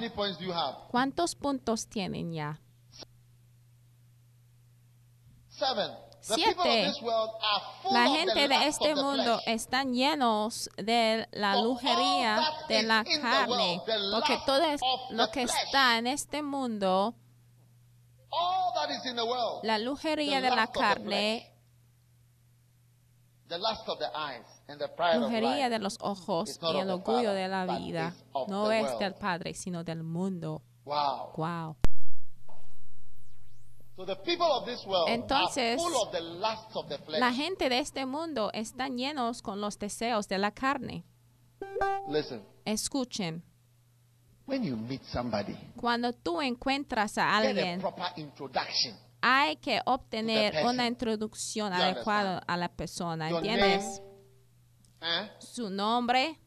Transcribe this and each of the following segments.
Many points do you have? ¿cuántos puntos tienen ya? Seven. The Siete. people of this world are full La of the gente de este mundo están llenos de la lujería de la carne, world, porque todo es- lo que flesh. está en este mundo, world. la lujería de la carne, The lust of the eyes life. de los ojos y el orgullo de la vida, no es del Padre, sino del mundo. Wow. Wow. So the people of this world Entonces, are full of the lust of the flesh. La gente de este mundo están llenos con los deseos de la carne. Listen, Escuchen, when you meet somebody, cuando tú encuentras a alguien, hay que obtener una introducción adecuada a la persona, ¿entiendes? Eh, Su nombre,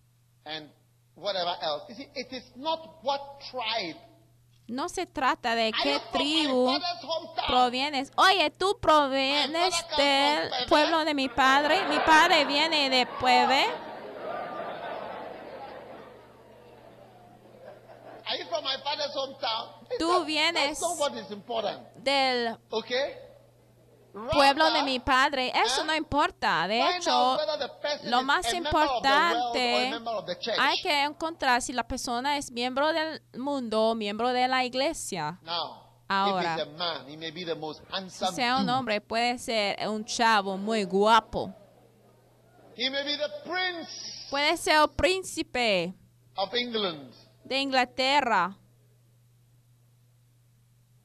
and whatever else. You see, it is not what tribe. no se trata de qué tribu provienes. Oye, tú provienes del pueblo de mi padre. Mi padre viene de Puebla. Tú vienes- del Okay? Pueblo de mi padre. Eso ¿eh? no importa. De hecho, lo más importante hay que encontrar si la persona es miembro del mundo o miembro de la iglesia. Ahora. Si sea un hombre, puede ser un chavo muy guapo. He may be the prince Puede ser el príncipe de Inglaterra.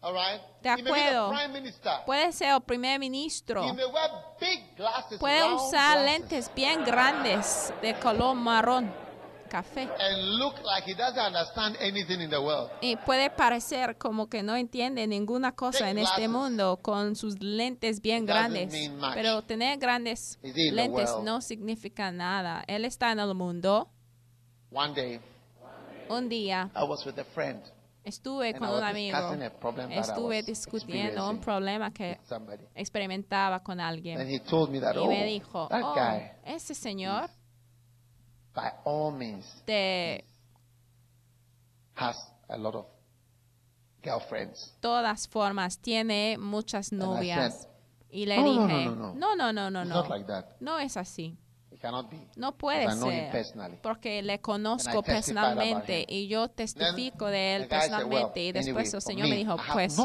All right? De acuerdo. Puede ser el primer ministro. Puede usar lentes bien grandes de color marrón, café. Y puede parecer como que no entiende ninguna cosa en este mundo con sus lentes bien grandes. Pero tener grandes lentes no significa nada. Él está en el mundo. Un día I was with a friend estuve con un amigo. Estuve discutiendo un problema que experimentaba con alguien. he told me that, Y oh, me dijo, oh, ese señor by all means, de has a lot of girlfriends. todas formas tiene muchas novias. Y le "No, no, no, dije, no, no. no, no, no, no. No es así. No puede ser. Porque le conozco personalmente y yo testifico de él personalmente. "Well, y después el Señor me, dijo, pues,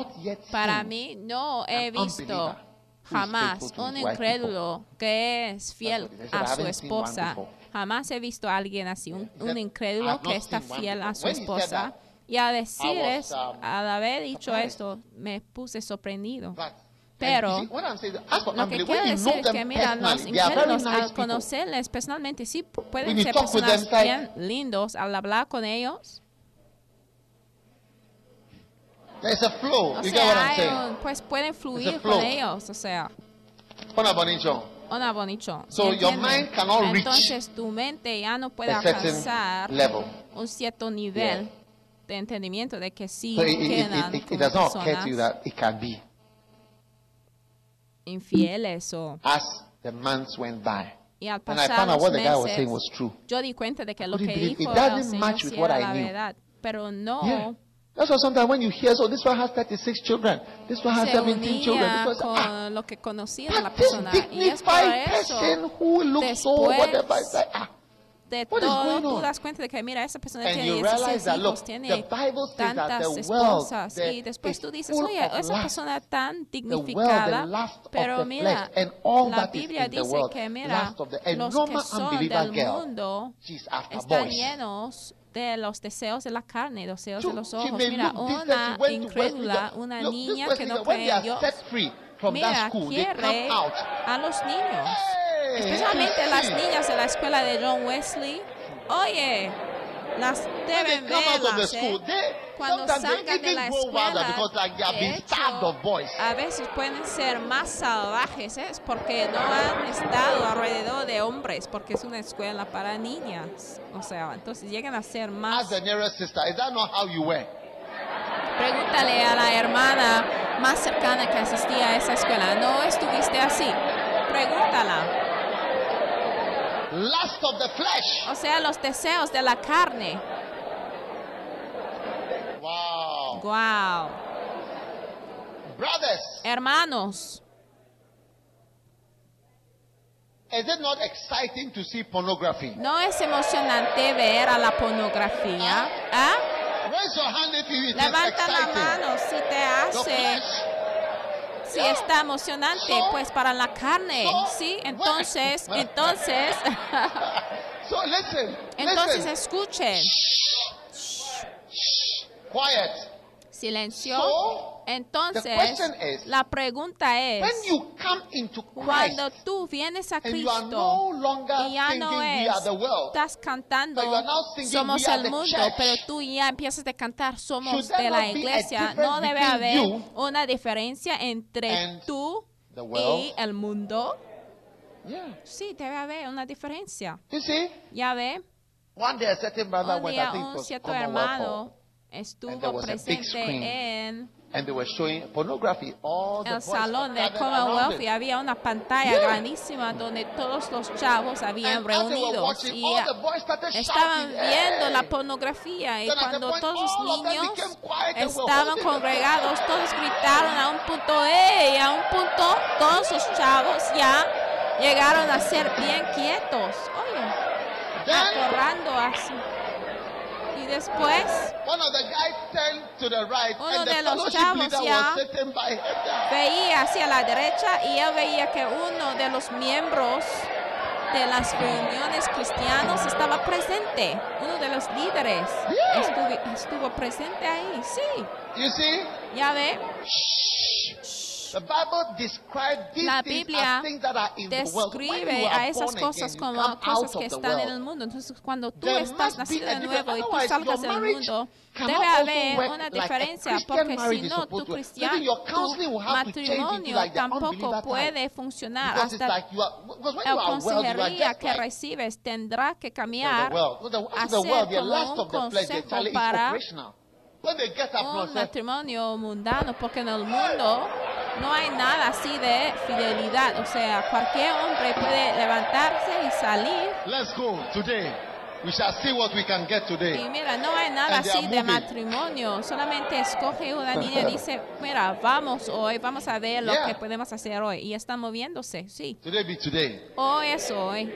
para mí no he visto jamás un incrédulo que es fiel a "I su esposa. before." Jamás he visto a alguien así, un, un said, "I incrédulo que está fiel a before." su esposa. Y al decir eso, um, al haber dicho esto, me puse sorprendido. Pero, for Lo que quiero decir es que, mira, los incrédulos al conocerles personalmente, sí pu- pueden ser personas bien lindos al hablar con ellos. There's a flow. O you get what I'm saying? pues pueden fluir con ellos, o sea, Hola, Bonicho. una bonito. So your mind cannot reach Entonces tu mente ya no puede a certain alcanzar level. un cierto nivel de entendimiento de que sí So it, it, it, it, does not occur to you that it can be. Infieles o As the months went by, y al and I pasar found out los what the guy was saying meses was true. yo di cuenta de que lo que dijo it el doesn't Señor match sí with what era I la knew. verdad, pero no Yeah. That's why sometimes when you hear, so this one has 36 children, this one has se 17 children, this one, ah, con lo que conocía de la but this persona y es por dignified eso person who looks so whatever, it's like, ah, de todo, tú das cuenta de que, mira, esa persona And tiene you 16 realize that, hijos, look, tiene tantas esposas. Y después tú dices, oye, esa persona tan dignificada, pero mira, la Biblia dice que, mira, los que son del mundo están llenos de los deseos de la carne, deseos de los ojos. Mira, una incrédula, una niña que no that mira, quiere a los niños. Especialmente las niñas de la escuela de John Wesley. Oye, las deben verlas, ¿eh? Cuando salgan de la escuela, de hecho, a veces pueden ser más salvajes, ¿eh? Es porque no han estado alrededor de hombres, porque es una escuela para niñas. O sea, entonces llegan a ser más. Pregúntale a la hermana más cercana que asistía a esa escuela. ¿No estuviste así? Pregúntala. Lust of the flesh. O sea, los deseos de la carne. Wow. Wow. Brothers, Hermanos, is it not exciting to see pornography? ¿no es emocionante ver a la pornografía? ¿Ah? Raise your hand if it is Levanta la exciting. mano si te hace. Si está emocionante, pues para la carne, ¿sí? Entonces, entonces, entonces escuchen. Silencio. Entonces, is, la pregunta es, When you come into Christ cuando tú vienes a Cristo no y ya no es, estás cantando, somos el mundo, church. pero tú ya empiezas a cantar, somos de la iglesia. No debe haber una diferencia entre tú y el mundo. yeah. Sí, debe haber una diferencia. Ya ve, one day a certain brother un went, I día think un cierto hermano estuvo presente en and they were showing pornography. All the el salón de gathered around Commonwealth y había una pantalla Yeah. grandísima donde todos los chavos habían And reunidos watching, y estaban shouting, viendo la "Hey!" pornografía y Then cuando point, todos los niños estaban congregados, todos gritaron a un punto, ¡ey! A un punto, todos los chavos ya llegaron a ser bien quietos. Oye, Then acorrando así. Y después one of the guys turned to the right, Uno de los chavos ya veía hacia la derecha y él veía que uno de los miembros de las reuniones cristianos estaba presente. Uno de los líderes Yeah. estuvi- estuvo presente ahí. Sí, You see, ya ve, these La Biblia as things that are in the world. When you describe a esas cosas como cosas que están en el mundo. Entonces, cuando tú estás nacido de nuevo y tú your del mundo, debe haber una diferencia, porque si no, tu cristiano, tu matrimonio tampoco puede funcionar hasta la consejería que recibes tendrá que cambiar a ser como un consejo para get up un say, matrimonio mundano, porque en el mundo no hay nada así de fidelidad. O sea, cualquier hombre puede levantarse y salir. let's go today. We shall see what we can get Y today. mira, no hay nada And así de matrimonio. Solamente escoge una niña y dice, mira, vamos hoy, vamos a ver lo Yeah. que podemos hacer hoy. Y están moviéndose, sí. Today be today. Hoy es hoy.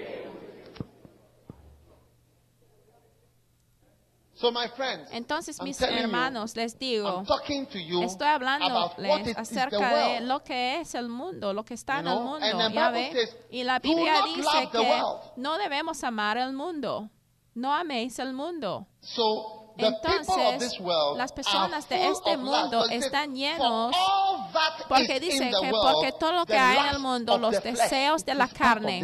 So my friends, Entonces, I'm mis telling you, hermanos, les digo, I'm talking to you Estoy about what hablándoles it is the acerca de world. lo que es el mundo, lo que está You en el mundo, the ya Bible ve. says, Y la "Do Biblia dice love the que world." no debemos amar el mundo, no améis el mundo. So the people of Entonces, this world las are personas de full este mundo están "For llenos Porque dice que porque todo lo que hay en el mundo, of los deseos de la carne.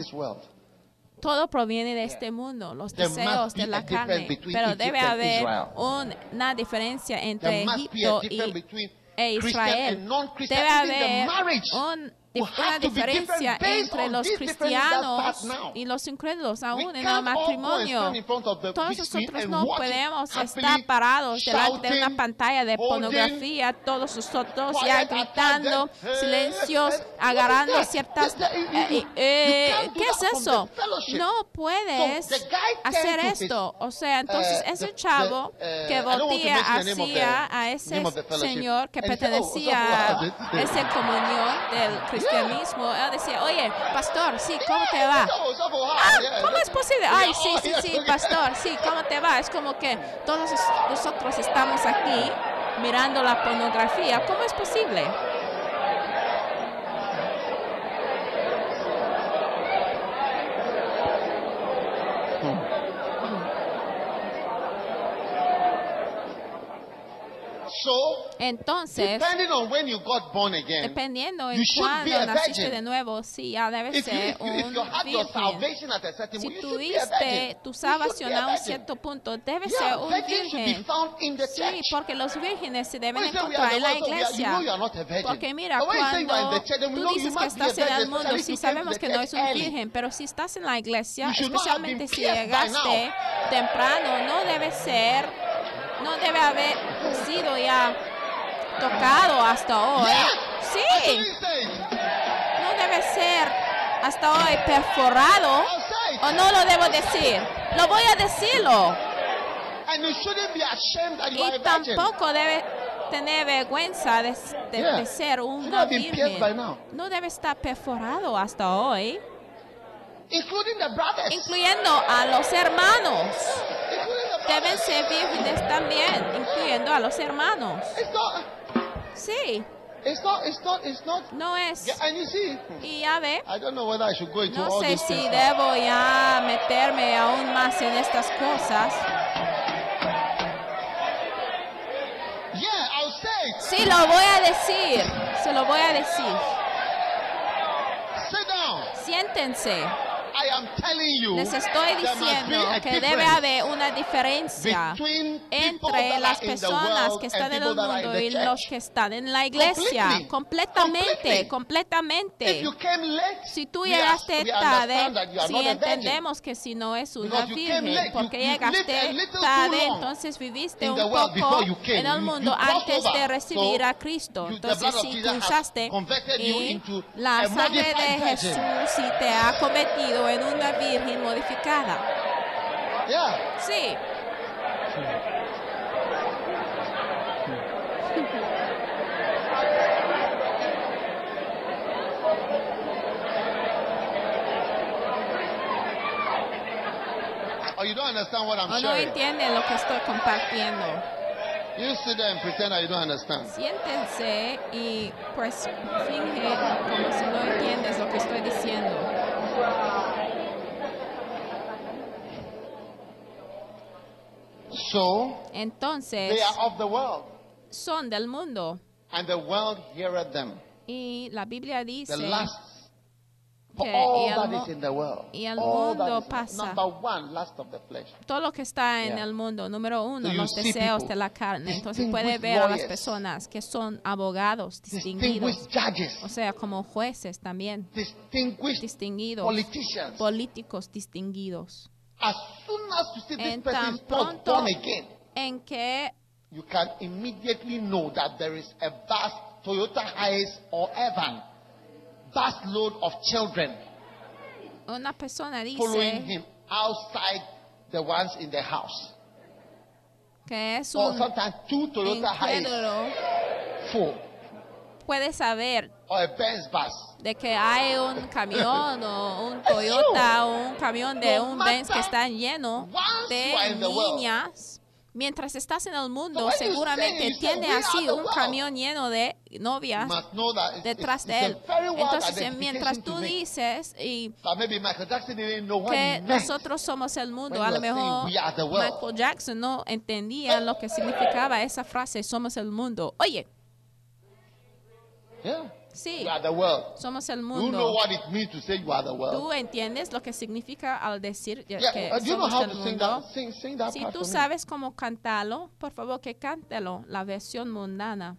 Todo proviene de este mundo, los deseos de la carne. Pero debe haber una diferencia entre Egipto y e Israel. Debe haber un- una diferencia entre los cristianos y los incrédulos, aún en el matrimonio. Todos nosotros no podemos estar parados delante de una pantalla de pornografía, todos nosotros ya gritando, eh, silencios, eh, agarrando ciertas... Eh, eh, do ¿Qué es eso? No puedes hacer esto. O sea, entonces uh, ese chavo uh, que of hacia a ese señor que "Oh, pertenecía a what is it?" esa comunión del He cristianismo, él decía, oye, pastor, sí, ¿cómo te va? Ah, ¿cómo es posible? Ay, sí, sí, sí, pastor, sí, ¿cómo te va? Es como que todos nosotros estamos aquí mirando la pornografía. ¿Cómo es posible? So, Entonces, dependiendo en cuándo naciste de nuevo, sí, ya debe ser un virgen. Si tuviste tu salvación a un cierto punto, debe ser un virgen. Sí, porque los vírgenes se deben encontrar en la iglesia. Porque mira, cuando tú dices que estás en el mundo, sí sabemos que no es un virgen, pero si estás en la iglesia, especialmente si llegaste temprano, no debe ser, no debe haber sido ya tocado hasta hoy. Sí, no debe ser hasta hoy perforado. ¿O no lo debo decir? Lo voy a decirlo. Y tampoco debe tener vergüenza de, de- Yeah. de ser by virgen. No debe estar perforado hasta hoy, incluyendo a los hermanos. Deben ser vírgenes también, incluyendo a los hermanos. Sí, it's not, it's not, it's not. no es. Yeah, and you see, Y ya ve, I don't know whether I should go into no all sé si things. debo ya meterme aún más en estas cosas. Yeah, I'll say it. Sí, lo voy a decir. Se lo voy a decir. Sit down. Siéntense. I am telling you, Les estoy diciendo que debe haber una diferencia entre las are in the personas que están en el mundo y los que están en la iglesia. Completamente, completamente. Si tú llegaste tarde, si entendemos que si no es una virgen, porque llegaste tarde, entonces viviste un poco en el mundo antes de recibir a Cristo. Entonces si converted you y la sangre de. Jesús sí te ha en una virgen modificada. Yeah. Sí. Or you don't understand what I'm O no sharing. entienden lo que estoy compartiendo. You sit there and pretend that you don't understand. Siéntense y pues finge como si no entiendes lo que estoy diciendo. So Entonces, they are of the world, son del mundo. and the world heareth them. Y la Biblia The dice for que all y el that mu- is in the world. y el all that mundo in- pasa. Number one, lust of the flesh. todo lo que está en Yeah. el mundo. Número uno, So los deseos de la carne. Entonces puede ver a las lawyers, personas que son abogados distinguidos. Judges, O sea, como jueces también. distinguished Distinguidos. Políticos distinguidos. As soon as you see this En person is not born again, en que you can immediately know that there is a vast Toyota Hiace or Evan, vast load of children una persona following dice him outside the ones in the house. que es Or un sometimes two Toyota Hiace. full, puede saber bus. de que hay un camión o un. Toyota o un camión de un Benz que está lleno de niñas. Mientras estás en el mundo, seguramente tiene "We are así un world", camión lleno de novias detrás de él. Entonces, mientras tú dices y que nosotros somos el mundo, a lo mejor. Michael Jackson no entendía lo que significaba esa frase, somos el mundo. Oye, Yeah. sí, You are the world. somos el You know mundo. what it means to say you are the world. ¿Tú entiendes lo que significa al decir que Yeah. uh, do you know somos how del to sing mundo? that? Sing, sing that Si part tú sabes cómo cantarlo, por favor que cántelo, la versión mundana.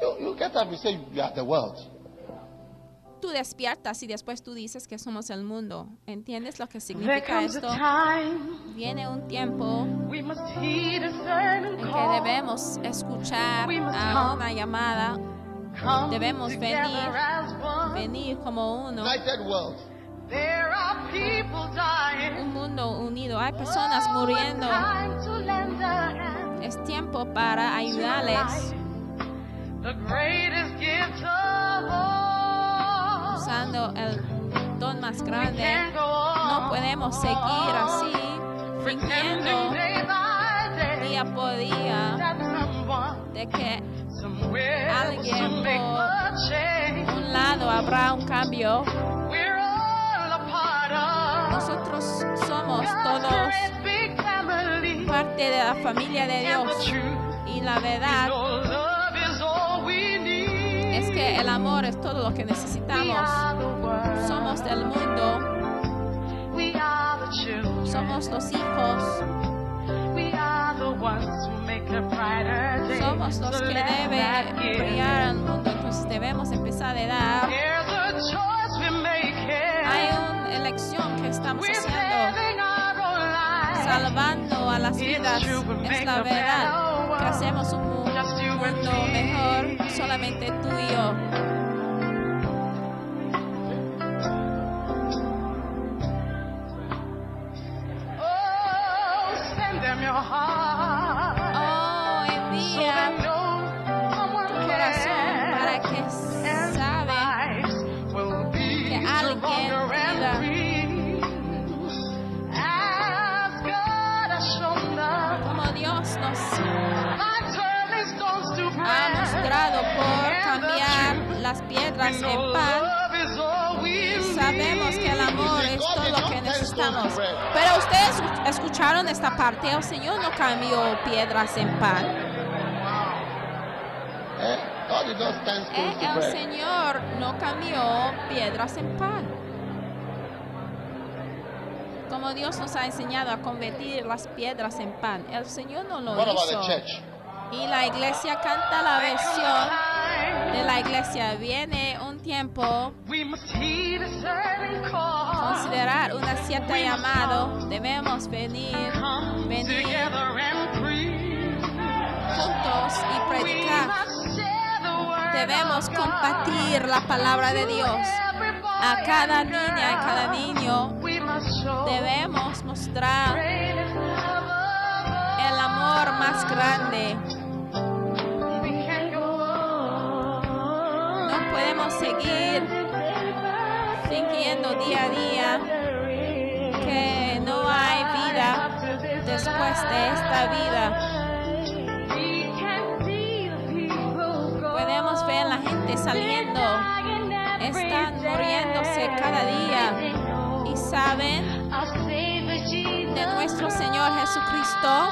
You, you get up and say you are the world. Tú despiertas y después tú dices que somos el mundo. ¿Entiendes lo que significa esto? Viene un tiempo we must heed a certain en que debemos escuchar a una llamada, Come debemos venir, venir como uno, United world. There are people dying. un mundo unido. Hay personas Oh, muriendo. Es tiempo para ayudarles. life. The greatest gift of all. usando el don más grande. No podemos seguir así, fingiendo día por día de que Alguien por- un lado habrá un cambio. Nosotros somos todos parte de la familia de Dios. Y la verdad es que el amor es todo lo que necesitamos. Somos del mundo, somos los hijos, somos los que deben brillar al mundo. Entonces debemos empezar a dar. Hay una elección que estamos haciendo, salvando a las vidas. Es la verdad que hacemos un mundo me. mejor, solamente tú y yo. Oh, So envía tu corazón para que sabe que alguien viva. como Dios nos ha mostrado por cambiar las piedras en pan. Sabemos que el amor es todo lo que necesitamos. Pero ustedes escucharon esta parte, el Señor no cambió piedras en pan. Eh? Eh, El. Señor no cambió piedras en pan. Como Dios nos ha enseñado a convertir las piedras en pan, el Señor no lo hizo. Y la iglesia canta la versión de la iglesia. Viene un tiempo. Considerar una cierta llamado, debemos venir venir. juntos y predicar. Debemos compartir la palabra de Dios. A cada niña, a cada niño. Debemos mostrar el amor más grande. Podemos seguir fingiendo día a día que no hay vida después de esta vida. Podemos ver la gente saliendo, están muriéndose cada día y saben de nuestro Señor Jesucristo.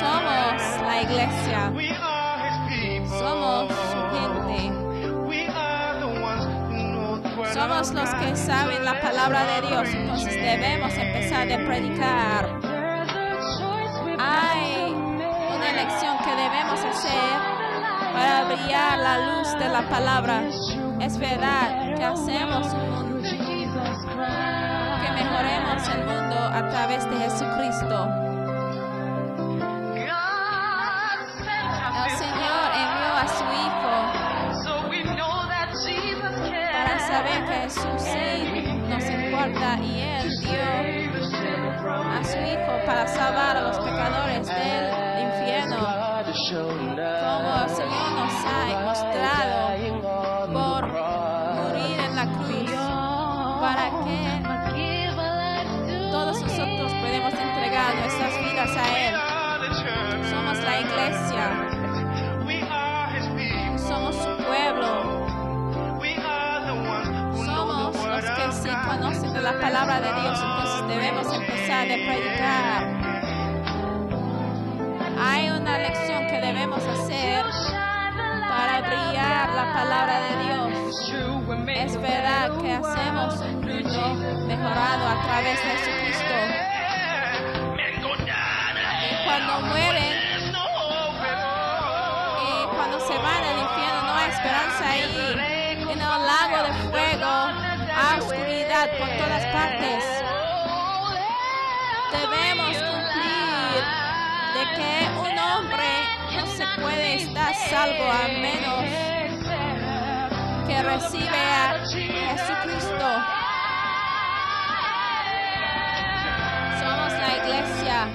Somos la iglesia, somos los que saben la palabra de Dios. Entonces debemos empezar a predicar. Hay una elección que debemos hacer para brillar la luz de la palabra. Es verdad que hacemos un mundo, que mejoremos el mundo a través de Jesucristo. Jesús sí nos importa y Él la palabra de Dios, entonces debemos empezar a predicar. Hay una lección que debemos hacer para brillar la palabra de Dios. Es verdad que hacemos un mundo mejorado a través de Jesucristo. Y cuando mueren y cuando se van al infierno no hay esperanza ahí. En el lago de fuego por todas partes. Debemos cumplir de que un hombre no se puede estar salvo a menos que recibe a Jesucristo. Somos la iglesia,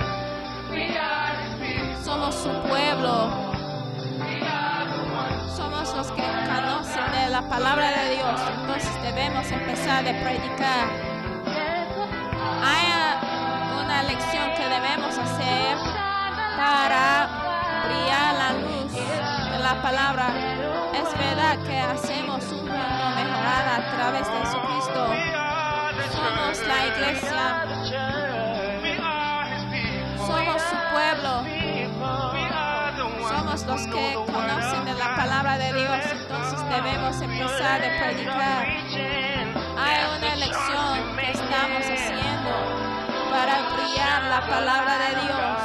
somos su pueblo, la palabra de Dios, entonces debemos empezar a predicar. Hay una lección que debemos hacer para brillar la luz de la palabra. Es verdad que hacemos un mundo mejorado a través de Jesucristo. Somos la iglesia, somos su pueblo, somos los que de Dios. Entonces debemos empezar a predicar. Hay una lección que estamos haciendo para brillar la palabra de Dios.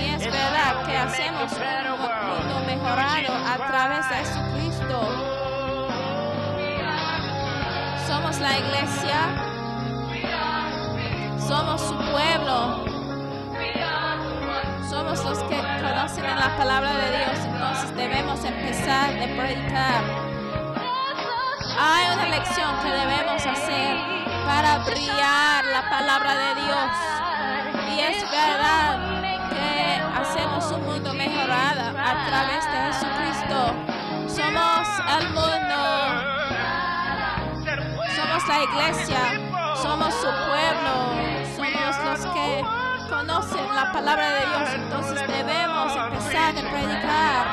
Y es verdad que hacemos un mundo mejorado a través de Jesucristo. Somos la iglesia, somos su pueblo, somos los que conocen en la palabra de Dios, entonces debemos empezar a predicar. Hay una lección que debemos hacer para brillar la palabra de Dios. Y es verdad que hacemos un mundo mejorado a través de Jesucristo. Somos el mundo, somos la iglesia, somos su pueblo, somos los que conocen la palabra de Dios. Entonces debemos empezar a predicar.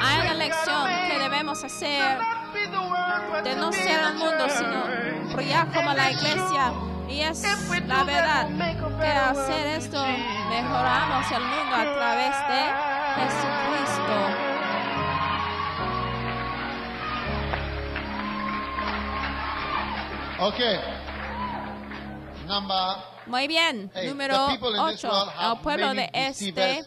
Hay una lección que debemos hacer de no ser el mundo, sino brillar como la iglesia. Y es la verdad que hacer esto mejoramos el mundo a través de Jesucristo. Okay. Muy bien, eight. número the people in this 8. world El pueblo de este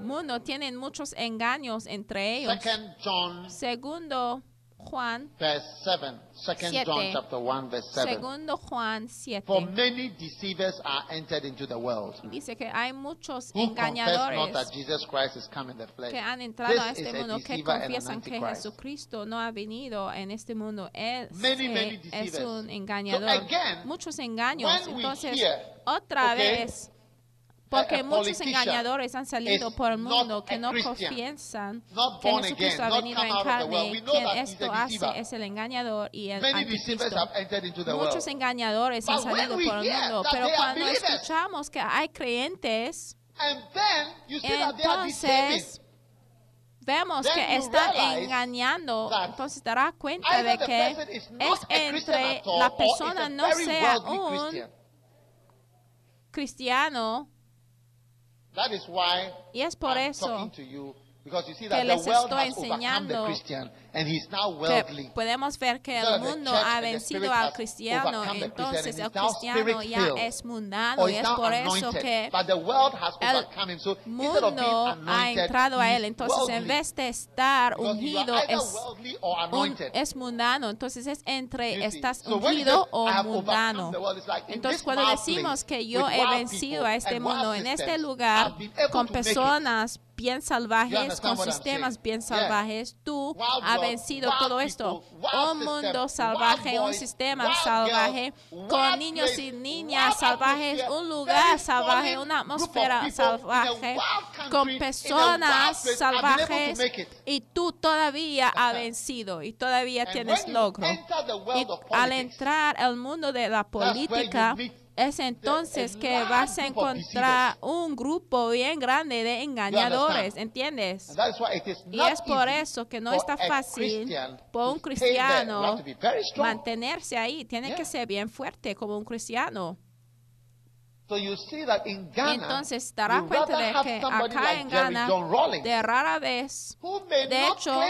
mundo tienen muchos engaños entre ellos. Second John Segundo Juan, verse 7. Second Siete. John chapter 1 verse 7. segundo Juan 7. For many deceivers are entered into the world. Dice que hay muchos Who confess not engañadores that Jesus Christ is come in the flesh. que han entrado a este mundo que confiesan que. Jesucristo no ha venido en este mundo. Él Many, se- many es un engañador. So again, muchos engaños. Entonces, hear, otra okay, vez, porque a muchos engañadores han salido por el mundo que no not que Jesucristo ha venido en carne. Quien esto hace es el engañador y el anticristo. Muchos engañadores han salido por el mundo, pero cuando escuchamos que hay creyentes, entonces vemos que están engañando, entonces te darás cuenta de que es entre la persona no sea un cristiano That is why y es por I'm eso see que that the les world estoy has the enseñando Christian and he's now que podemos ver que el the mundo ha the vencido al cristiano, the entonces el cristiano ya es mundano Or y es por eso que But the world has el mundo ha entrado a él. Entonces, en vez de estar ungido, es, un- es mundano. Entonces, es entre estás ungido o "I have overcome mundano. the world," it's like in Entonces, cuando decimos que yo he vencido a este mundo, en este lugar, con personas bien salvajes, con sistemas bien salvajes, tú has vencido todo esto. Un mundo salvaje, un sistema salvaje, con niños y niñas salvajes, un lugar salvaje, una atmósfera salvaje, con personas salvajes y tú todavía has vencido y todavía tienes logro. Y al entrar al mundo de la política, es entonces que vas a encontrar un grupo bien grande de engañadores? ¿entiendes? Y es por eso que no está fácil por un cristiano mantenerse ahí. Tiene que ser bien fuerte como un cristiano. Entonces you cuenta de que acá en Ghana, de rara vez, de hecho,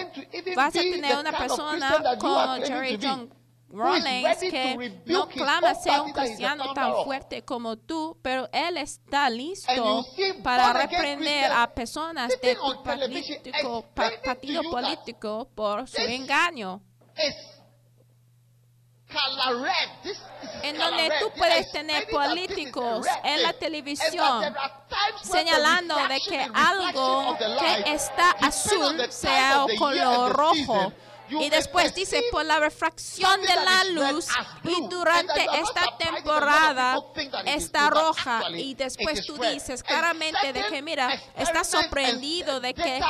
vas a tener una persona como Jerry John ready que no clama ser un cristiano tan fuerte como tú, pero él está listo para reprender a personas de tu político, partido político por su engaño. Color En color donde tú puedes tener políticos en la televisión señalando de que algo que está azul sea of o y después dice, por la refracción de la luz, y durante esta temporada está roja, y después tú dices claramente de que, mira, estás sorprendido de que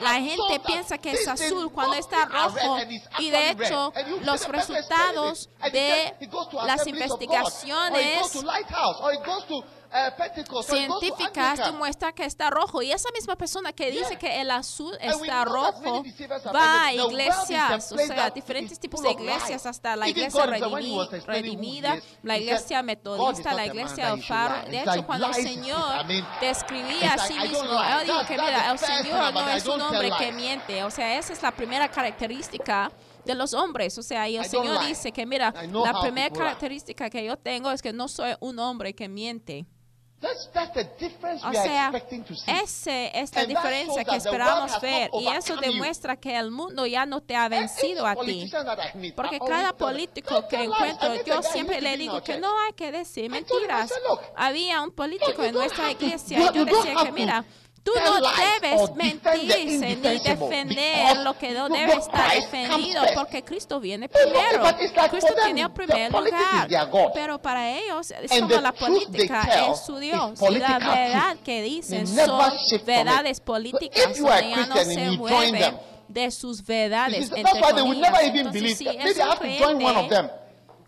la gente piensa que es azul cuando está rojo, y de hecho, los resultados de las investigaciones científicas demuestran que está rojo. Y esa misma persona que dice que el azul está rojo va a iglesias, o sea, diferentes tipos de iglesias, hasta la iglesia redimida, la iglesia metodista, la iglesia del faro. De hecho, cuando el Señor describía a sí mismo, él dijo que mira, el Señor no es un hombre que miente. O sea, esa es la primera característica de los hombres. O sea, y el Señor dice que, mira, la primera característica que yo tengo es que no soy un hombre que miente. O sea, esa es la diferencia que esperamos ver y eso demuestra que el mundo ya no te ha vencido a ti. Porque cada político que encuentro, yo siempre le digo que no hay que decir mentiras. Había un político en nuestra iglesia y yo decía que mira, Tú no debes mentirse ni defender lo que no debes estar defendido porque Cristo viene primero. Cristo tiene el primer lugar. Pero para ellos, solo la política es su Dios. Y la verdad que dicen son verdades políticas. Ya no se mueven de sus verdades. Entonces, si es un creyente,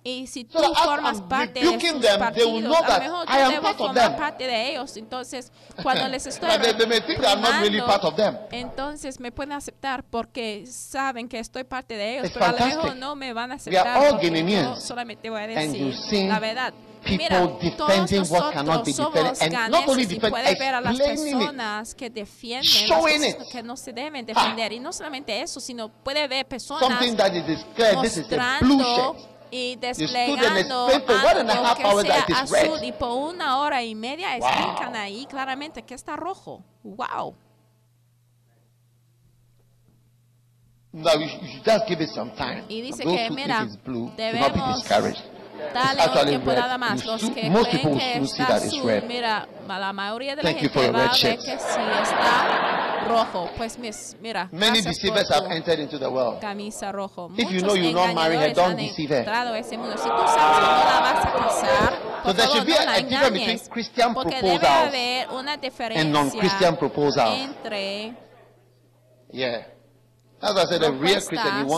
y si tú so formas I'm parte de sus them, partidos, a lo mejor tú debes formar parte de ellos. Entonces, cuando les estoy they, they primando, really entonces me pueden aceptar porque saben que estoy parte de ellos, It's pero fantastic. a lo mejor no me van a aceptar porque yo solamente voy a decir la verdad. Mira, todos nosotros somos ganeses y puedes ver a las personas que defienden las que no se deben defender. Y no solamente eso, sino puede ver personas mostrando y desplegando algo que sea azul y por una hora y media wow. explican ahí claramente que está rojo. Wow. Now you should just give it some time. Y dice que mira, debemos Dale una temporada más. Los que creen que azul, mira, la mayoría de gente va a que sí está rojo. Pues mira, Many deceivers have entered into the world. camisa rojo. If you know you're not married her, don't deceive her. Si tú sabes que no vas a casar, entre... Yeah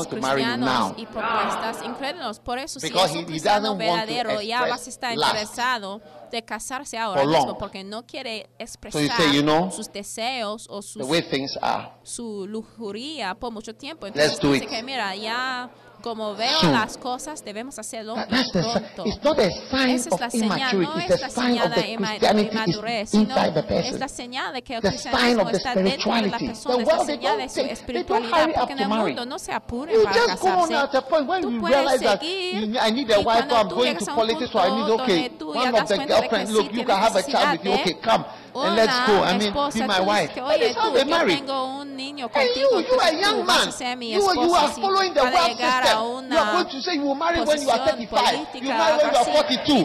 propuestas y propuestas incrédulos. Por eso, si es un verdadero y ahora se está interesado de casarse ahora mismo porque no quiere expresar sus deseos o su lujuria por mucho tiempo. Entonces dice que mira, ya como veo so, las cosas, debemos hacerlo pronto. The, a Esa es la señal, no es la señal de inmadurez, sino es la señal de que el cristianismo está dentro de la persona, es la señal de su espiritualidad, porque en el mundo no se apure para casarse. Tú puedes seguir y cuando tú llegas a un punto donde tú ya das cuenta de que sí necesitas de and let's go. I mean, be my wife. Que, Oye, tú, they married. And you, you are a young man. You, esposa, you are following the world system. You are going to say you will marry when you are 35. You marry when you are 42.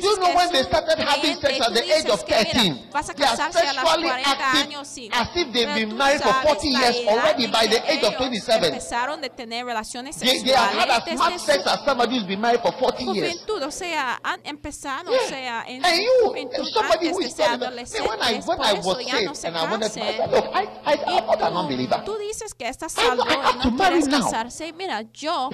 Do you know when they started having sex at the age of 13? They are sexually active as if they've been married for 40 years already by the age of 27. They, they have had as much sex as somebody who's been married for 40 years. Yeah. And you, somebody who is 35 adolescentes, por eso ya no se casen. Y tú, dices que estás salvo y no quieres casarse. Mira, yo,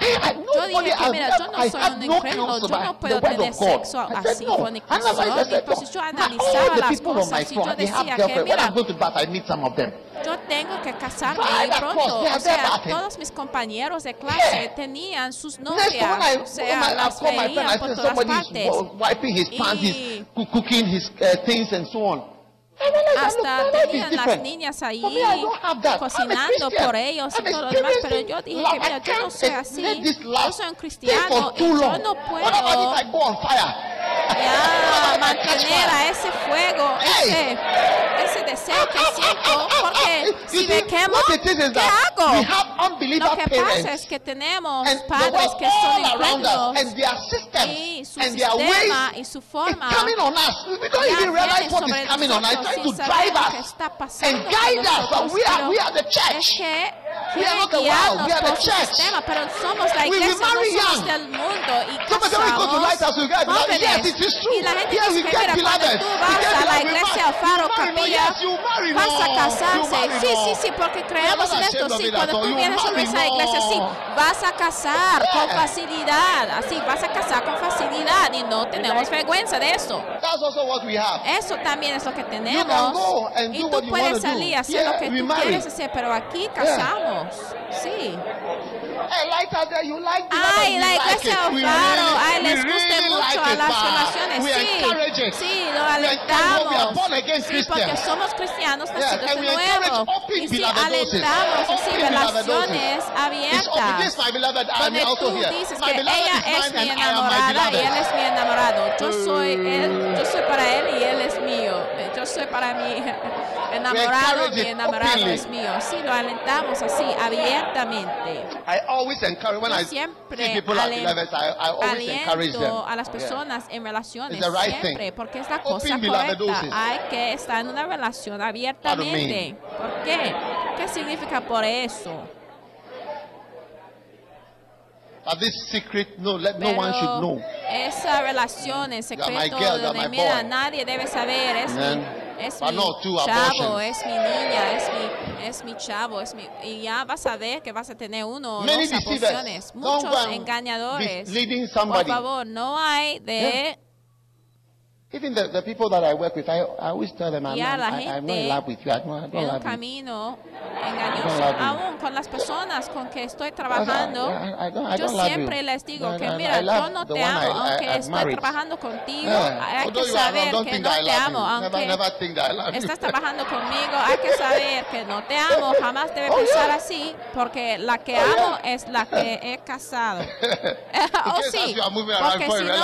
yo dije que mira, yo no soy un incrédulo, yo no puedo tener sexo así con incrédulos. Entonces pues yo analizaba las cosas y yo decía que mira, yo tengo que casarme pronto. O sea, todos mis compañeros de clase tenían sus novias. O sea, las veían por todas partes. Y hasta tenían las niñas ahí cocinando por ellos y todo lo demás, pero yo dije que mira, yo no soy así, yo soy un cristiano y yo no puedo ya mantener a ese fuego, ese, ese deseo que siento, porque si me quemo, hago? Lo que pasa es que tenemos padres que son incrédulos. y su sistema y su forma que está pasando. We are not the world, guiarnos we are por the su church. sistema, pero somos la We- we iglesia, no marry somos young. del mundo y Somebody we go to Lighthouse, we get beloved. jóvenes. Yes, it is true. Y la gente Yes, we get beloved. get la iglesia, faro, capilla, yes, you marry, vas a casarse. Sí, sí, sí, porque creemos en esto. Sí, cuando tú vienes a esa iglesia, sí, vas a casar con facilidad. Así, vas a casar con facilidad y no tenemos vergüenza de eso. That's also what we have. Eso también es lo que can tenemos. go and Y tú what you puedes salir a hacer Yeah, lo que tú quieres hacer, pero aquí casamos. Sí. Like beloved. Ay, la iglesia it. We Faro, really- ay, les gusta mucho a las relaciones. Sí, sí, lo alentamos. Sí, porque somos cristianos nacidos de nuevo. Y sí, alentamos así relaciones abiertas. Donde tú dices que ella es mi enamorada y él es mi enamorado. Yo soy él, yo soy para él y él es mío. Soy para mi enamorado, mi enamorado es mío. Sí, lo alentamos así, abiertamente. I always encourage when Yo I see siempre at I, I always encourage them. aliento a las Yeah. personas en relaciones It's the right siempre thing. porque es la cosa correcta. Hay que estar en una relación abiertamente. ¿Por qué? ¿Qué significa por eso? But this secret, no, let no one should know. esa relación en my secreto girl, donde mira, nadie debe saber, es Amen. mi, es But mi no, chavo, abortions. es mi niña, es mi, es mi chavo, es mi, y ya vas a ver que vas a tener uno o Many dos deceivers. aborciones, Don't go muchos engañadores. Por favor, no hay de Even the, the people that I work with, I, I always tell them, I'm, Y a I'm, la I, I'm not in gente love with you. I don't, I don't en un love you. camino engañoso, aún con las personas con que estoy I- trabajando. I, I don't, I Yo don't siempre les digo No, que no, mira, yo no te amo, aunque estoy married. trabajando contigo, Yeah. hay Although que saber que no te amo. Never, aunque never estás trabajando conmigo, hay que saber que no te amo, jamás debe Oh, pensar yeah. así, porque la que Oh, yeah. amo es la que he casado. In oh sí, porque si no,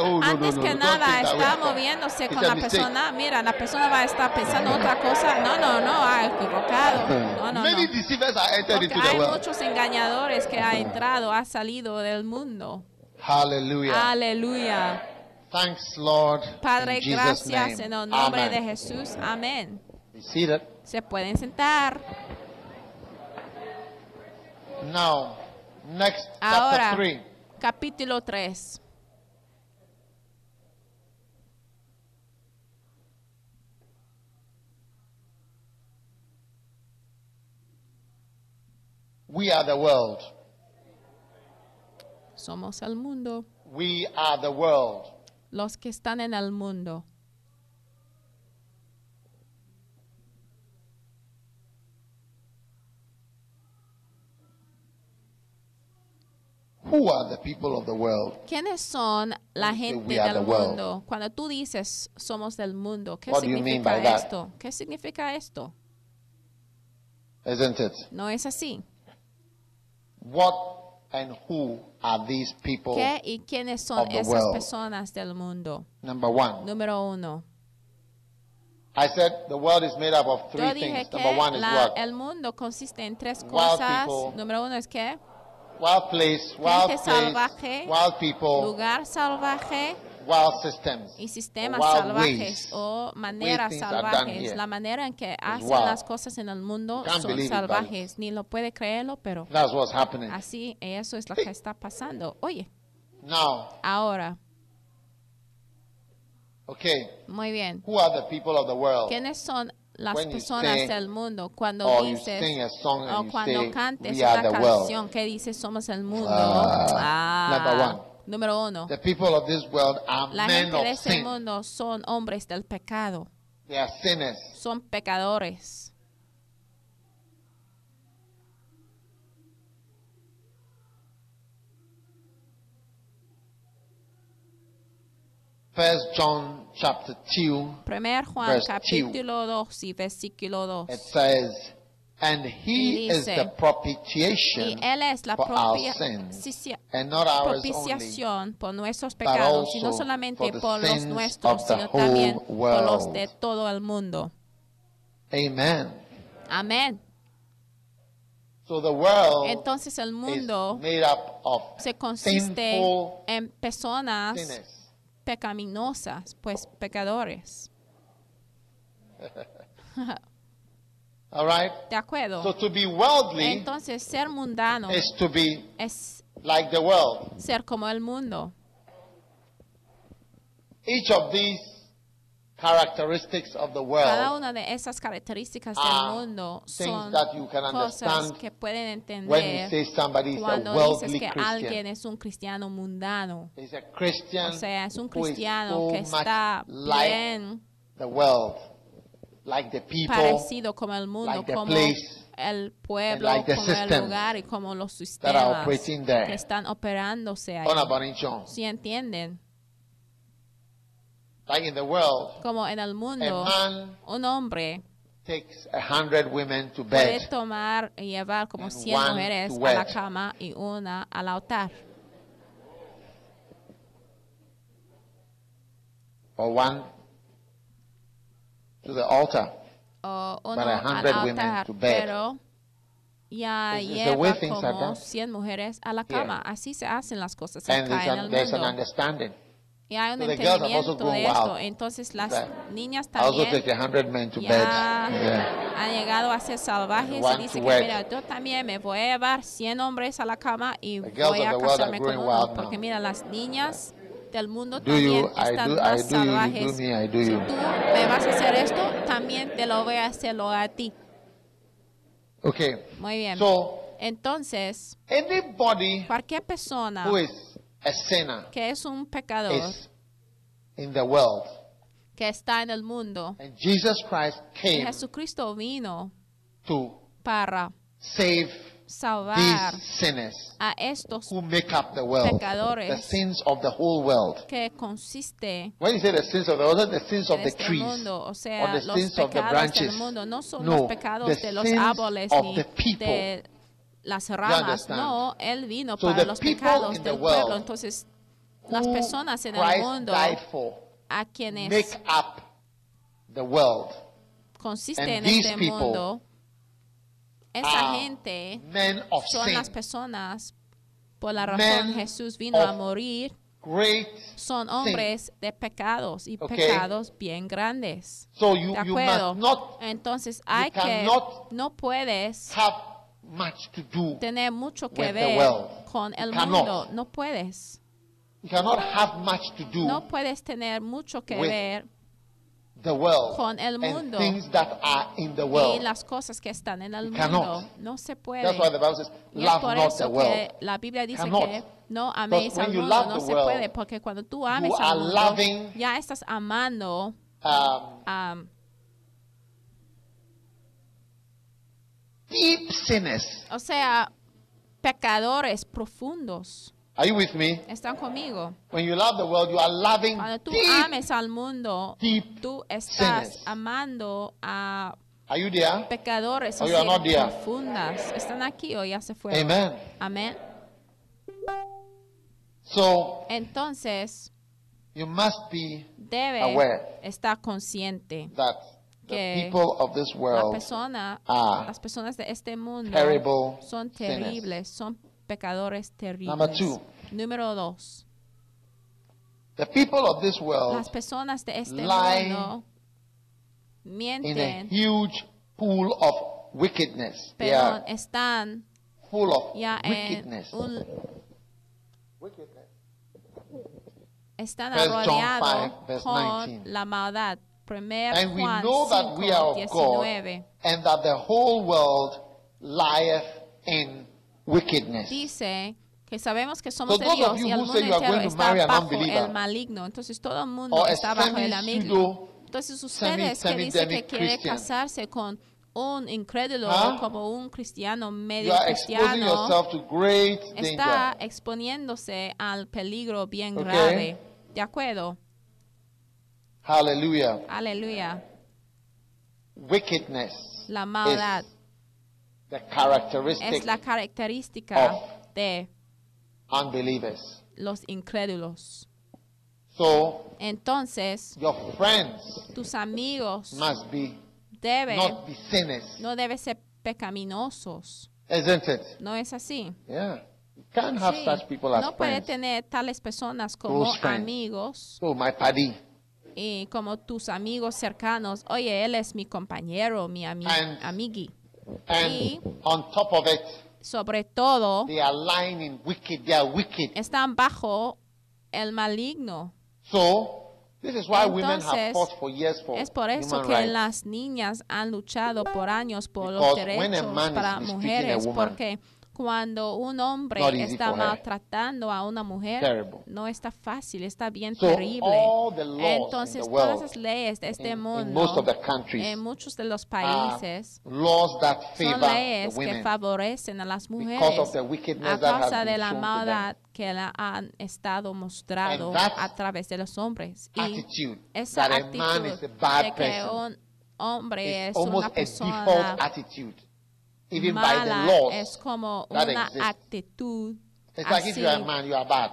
oh, no, antes que nada way. Moviéndose con la persona, mira, la persona va a estar pensando otra cosa, no, no, no, ha equivocado, no, no, Many no. deceivers are entered Porque into the hay world. muchos engañadores que ha entrado, ha salido del mundo. Hallelujah. Aleluya. Thanks, Lord. Padre, in Jesus' gracias name. en el nombre de Amen. Jesús. Amén. Be seated. Se pueden sentar. Now, next Ahora, chapter 3. capítulo 3. We are the world. Somos el mundo. We are the world. Los que están en el mundo. Who are the people of the world? ¿Quiénes son la gente del mundo? Cuando tú dices somos del mundo, ¿qué What significa esto? ¿Qué significa esto? Isn't it? No es así. What and who are these people? ¿Qué y quiénes son esas world. personas del mundo? Number one. Número uno. I said the world is made up of three Yo dije things. que Number one is la- what? el mundo consiste en tres Wild cosas. people. Número uno es que Wild place, wild place, salvaje, wild people, lugar salvaje wild systems, y sistemas wild salvajes ways. o maneras salvajes. La manera en que hacen wild. las cosas en el mundo son believe it, salvajes. Ni lo puede creerlo, pero That's what's happening. así eso es lo que está pasando. Oye, Now, ahora, okay, muy bien. who are the people of the world? ¿Quiénes son las When personas sing del mundo cuando you dices o cuando say, cantes "We are una the world"? canción que dice somos el mundo? Ah, number Ah, one. Número uno. The people of this world are La men gente of de este sin. mundo son hombres del pecado, They are sinners. son pecadores. First John chapter 2, Primer Juan Verse capítulo 2 y versículo 2. it says, And he Y is dice, the Y propitiation Él es la for our propia- sins, sicia- and not ours only, propiciación por nuestros pecados, y no solamente por los nuestros, sino también por los world. de todo el mundo. Amen. Amén. So the world Entonces el is mundo made up of se consiste en personas sinners. pecaminosas, pues pecadores. All right? ¿De acuerdo? So to be worldly Entonces, ser mundano is to be es like the world. ser como el mundo. Each of these characteristics of the Cada world una de esas características del mundo son that you can cosas understand que pueden when you entender say somebody is a cuando dices worldly que Christian. alguien es un cristiano mundano. Is a Christian O sea, es un who is cristiano so que está bien the world, like the people, parecido como el mundo, like the como place, el pueblo, like the como el lugar y como los that are sistemas operating there. que están operándose ahí. entienden? Like in the world, Como en el a mundo, man un hombre takes a hundred women to puede bed, tomar y llevar como and 100 one mujeres to a la cama y una al altar. one to the altar. o uno But a al hundred women altar, to bed. pero ya lleva things are como done. 100 mujeres a la Here. cama. Así se hacen las cosas And acá there's, en an, el there's an mundo. understanding. Y hay un So entendimiento de esto. Entonces las niñas también ya Yeah. han llegado a ser salvajes One y dicen to que wed. mira, yo también me voy a llevar 100 hombres a la cama y voy a casarme con growing uno. wild Porque now. mira, las niñas del mundo Do también you? Están do. Más do. You salvajes. me. Si tú me vas a hacer esto, también te lo voy a hacerlo a ti. Okay. Muy bien. So Entonces, anybody cualquier persona who is a sinner que es un pecador, is in the world, que está en el mundo, and Jesus Christ y came Jesucristo vino to para save salvar a estos who make up the world, Pecadores. the sins of the whole world. que consiste When you say the sins of the world, the sins of the este trees mundo, o or sea, the los sins of the pecados branches. del mundo no son No, los pecados de los árboles ni de las ramas, no, él vino So para los pecados del pueblo, entonces las personas en el Christ mundo died for a quienes make up the world. consiste and en este mundo, esa are gente Men of son sin, las personas por la razón Jesús vino a morir, great. son hombres de pecados y Okay. pecados bien grandes. So you, ¿De you acuerdo? must not Entonces hay que, no puedes have much to do. tener mucho que ver con el You cannot. mundo, no puedes. You cannot have much to do No puedes tener mucho que ver the world con el and mundo. things that are in the y world. las cosas que están en el mundo. cannot. No se puede. That's why the Bible says, Y "Love por not the world." que la Biblia dice Cannot. que no améis al mundo, no se world, puede, porque cuando tú ames al mundo, loving- ya estás amando Um, a deep sinners. o sea, pecadores profundos. Are you with me? ¿Están conmigo? When you love the world, you are loving Cuando tú deep. ames al mundo, deep tú estás sinners. amando a Are you there? pecadores así you are not there. profundas. ¿Están aquí o ya se fueron? Amen. Amén. So Entonces, you must be debe Aware. estar consciente. that the Que people of this La world persona, are las personas de este mundo terrible son sinners. terribles, son pecadores terribles. Number two. Número dos, the people of this las world personas de este mundo in a mienten, huge pool of wickedness. They pero are están full of ya en wickedness. un, Wickedness. están rodeados 5, verse con 19. la maldad. Primer And we Juan know that we are 5, of God, 19. and that the whole world lieth in wickedness. Dice que sabemos que somos So de Dios y el mundo entero está bajo el maligno. Entonces todo el mundo está bajo el maligno. Entonces ustedes que dicen que quiere Christian. casarse con un incrédulo como un cristiano medio cristiano está exponiéndose al peligro bien Okay. grave. ¿De acuerdo? Hallelujah. Aleluya. Wickedness La maldad the characteristic es la característica of- de unbelievers. los incrédulos. So Entonces, your friends tus amigos must be deben not be sinners, no deben ser pecaminosos. isn't it? ¿No es así? Yeah. You can't have Sí. such people as No puede friends. tener tales personas como amigos. Oh, my paddy. y como tus amigos cercanos, oye, él es mi compañero, mi ami- And- amigui. And Y- on top of it, Sobre todo, they are lying in wicked, they are wicked. están bajo el maligno. So, this is why women have Entonces, fought for years for Es por eso human que rights. las niñas han luchado por años por los Because derechos para mujeres, woman, porque cuando un hombre not está maltratando a una mujer, Terrible. no está fácil, está bien So, terrible. Entonces, todas las leyes de este in, mundo, en muchos de los países, son leyes que favorecen a las mujeres a causa de la maldad que la han estado mostrado a través de los hombres. Y esa actitud de que un hombre es una persona even by the laws. es como that una actitud It's like if you are a man, you are bad.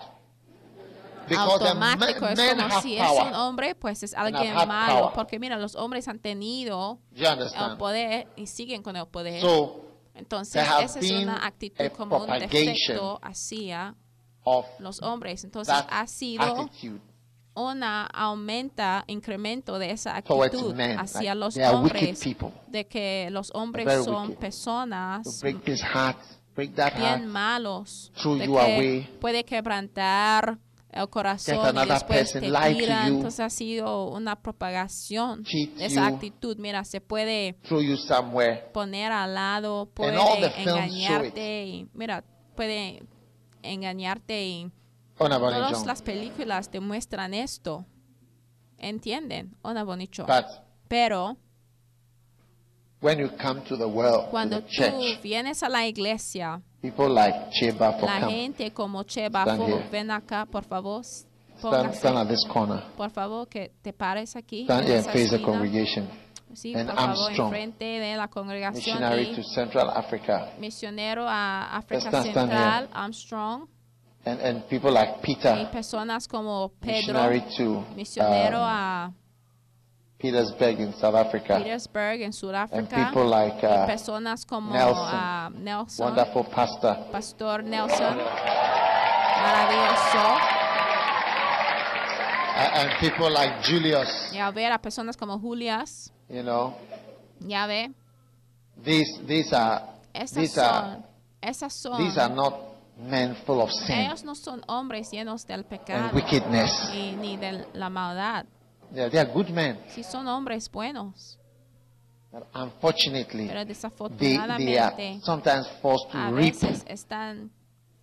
Because the men, automático. Es men como si es un hombre, pues es alguien malo. power. Porque mira, los hombres han tenido el poder y siguen con el poder. So, Entonces, esa es una actitud como un defecto hacia los hombres. Entonces, ha sido una aumenta, incremento de esa actitud men. hacia Like los hombres, de que los hombres son wicked. personas heart, bien malos, de que away. puede quebrantar el corazón y después person te tiran. Entonces ha sido una propagación de esa actitud. Mira, se puede poner al lado, puede engañarte y mira, puede engañarte y Todas las películas demuestran esto. ¿Entienden? Ona Bonicho. But Pero when you come to the world, to cuando the tú church, vienes a la iglesia, people like Cheba for la come. gente como Cheba, ven acá, por favor. Stand, at this corner. por favor, que te pares aquí. Stand here and face the congregation. Sí, And por favor, Armstrong, enfrente de la congregación Missionary to Central Africa. misionero a África Central, Armstrong, And, and people like y Peter, personas como Pedro, missionary to misionero um, a Petersburg in South Africa. Petersburg en And people like uh, personas como Nelson, a Nelson, wonderful pastor. Pastor Nelson, maravilloso, And people like Julius, y a ver a personas como Julias, you know, ya ve, these, these are, esas these are, esas son, these are not men full of sin ellos no son hombres llenos del pecado and wickedness. y ni de la maldad, Yeah, they are good men. si son hombres buenos, But unfortunately, pero they, they are desafortunadamente sometimes forced to a reap veces están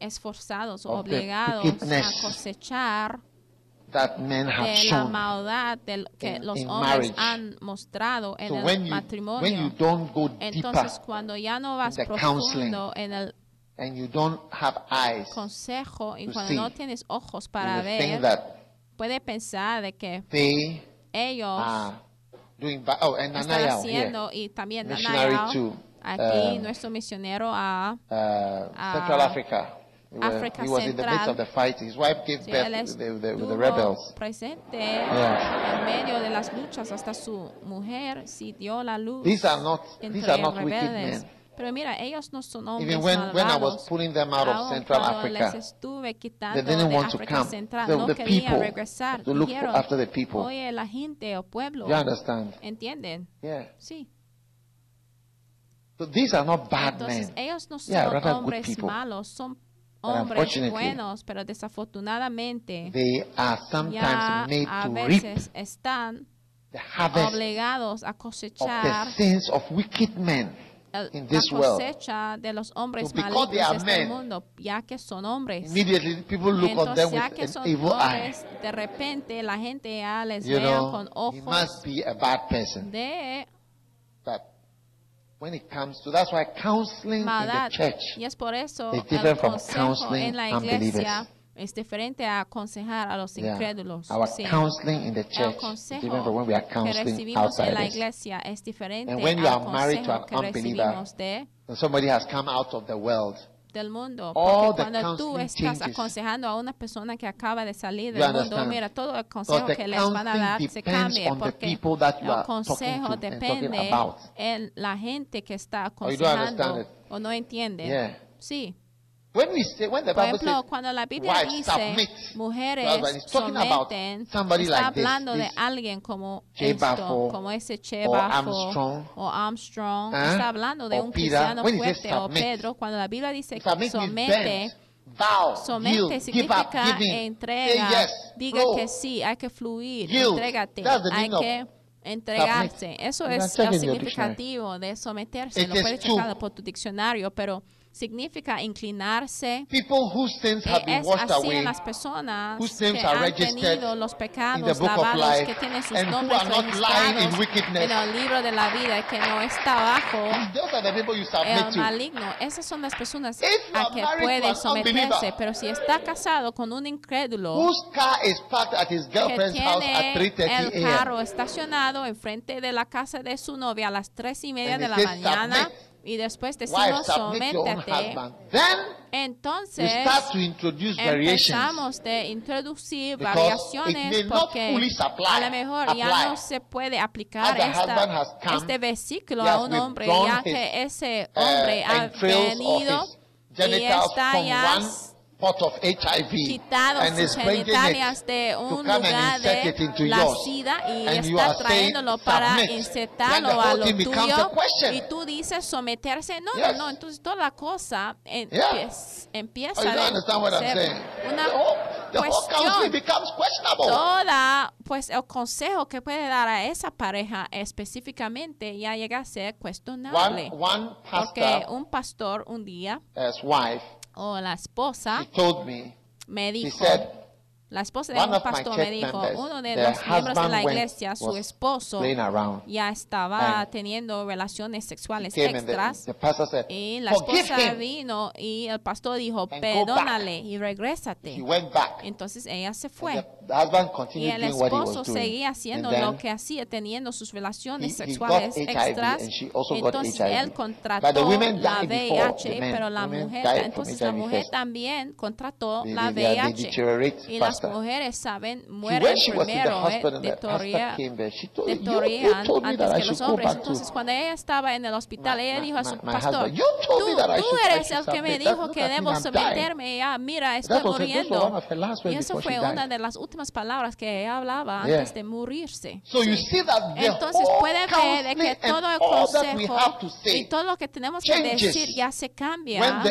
esforzados o obligados a cosechar that men have de la maldad que in- los in hombres marriage. han mostrado en So el when you, matrimonio. don't go deeper Entonces, cuando ya no vas the profundo en el and you don't have eyes, consejo y to cuando see, no tienes ojos you para will think ver, that puede pensar de que they ellos are doing. Oh, and están Nanayao here, haciendo y también missionary Nanayao, to, aquí um, nuestro misionero a uh, Central Africa. He was- África he was in the midst Central. of the fight. His wife gave Sí, birth él to the, the, the estuvo rebels. presente Yeah. en medio de las luchas hasta su mujer dio la luz These are not entre these are not wicked rebeldes. men. Pero mira, ellos no son hombres Even when, when I was pulling them out of Central Africa, they quitando didn't want to come. Central, The, no the people regresar. to look Dijeron, after the people. oye, la gente o pueblo, You understand? ¿entienden? Yeah. Sí. So these are not bad Entonces, men. ellos no son Yeah, rather good hombres people. malos, son But hombres unfortunately, buenos, pero desafortunadamente They are sometimes made a to reap están the obligados a of cosechar the sins of wicked men. In la this world. de los hombres So malignos de este men, mundo, ya que son hombres. Immediately, people look on them Entonces, ya que with son an evil eye. hombres, de repente la gente ya les You know, con he ojos must be a bad person. de But when it comes to that's why counseling in maldad. the church Y es por eso is el different from counseling en la iglesia es diferente a aconsejar a los Yeah. incrédulos. Our Sí. counseling in the El church is consejo when we are que recibimos en la iglesia es diferente al are married to consejo que recibimos de, somebody has come out of the world. del mundo. Porque cuando tú estás aconsejando a una persona que acaba de salir del mundo, mira, todo el consejo que les van a dar se cambia porque el consejo depende en la gente que está Oh, aconsejando o no entiende. Yeah. Sí. When we say, when the Por Bible ejemplo, says, cuando la Biblia wives dice submit, mujeres husband, it's talking about someten, está like this, hablando de this alguien como esto, como ese or Chebafo Armstrong, o Armstrong. ¿eh? Está hablando de or un Peter. cristiano When he says fuerte o submit, Pedro. Cuando la Biblia dice que means somete, bend, vow, somete yield, give up, significa entrega. say yes, Diga flow. que sí, hay que fluir, Yield. entrégate, That's the hay meaning of que entregarse. Eso es lo your significativo de someterse. It Lo is puedes checar por tu diccionario, pero significa inclinarse. People whose sins have been washed away las personas whose que names are han tenido los in the pecados book of lavados, life que tienen sus and who nombres are not lying in wickedness. en el libro de la vida que no está bajo Those are the people you submit el to. maligno. Esas son las personas If a que puede someterse. Pero si está casado con un incrédulo Whose car is parked at his que girlfriend's house tiene at 3:30 el carro estacionado enfrente de la casa de su novia a las tres y media And de la says, mañana "Submit." Y después decimos sométete. Entonces start to introduce variations. empezamos de introducir variaciones porque a lo mejor ya no se puede aplicar esta- este versículo a un hombre ya que ese uh, hombre ha venido y está ya pot of HIV quitado and sus genitalias it de un lugar de la sida y está trayéndolo para insertarlo a lo a tuyo y tú dices someterse. No, Yes. no, no. Entonces toda la cosa en- Yeah. empieza, empieza Oh, I'm ser una the whole, the cuestión. Toda, pues el consejo que puede dar a esa pareja específicamente ya llega a ser cuestionable. One, one Porque pastor, un pastor un día his wife, o la he esposa told me, dijo, said, la esposa de un pastor me dijo, members, uno de los miembros de la iglesia, su esposo, ya estaba teniendo relaciones sexuales the, extras. the pastor said, Y la esposa vino y el pastor dijo, perdónale y regrésate. Entonces ella se fue. Y el esposo seguía haciendo lo que hacía, teniendo sus relaciones he sexuales extras. Entonces él contrató la VIH, pero la mujer, entonces la mujer también contrató la VIH. Y las mujeres saben, mueren primero, eh, you deterioran told me antes que los hombres. Entonces, to cuando ella estaba en el hospital, ella dijo a su pastor, husband, "You told me tú, tú eres el que me dijo que debo I'm dying." someterme. Ya, mira, estoy muriendo. Y eso fue una de las últimas palabras que ella hablaba antes de morirse. Entonces puede ver de que todo el consejo y todo lo que tenemos que decir ya se cambia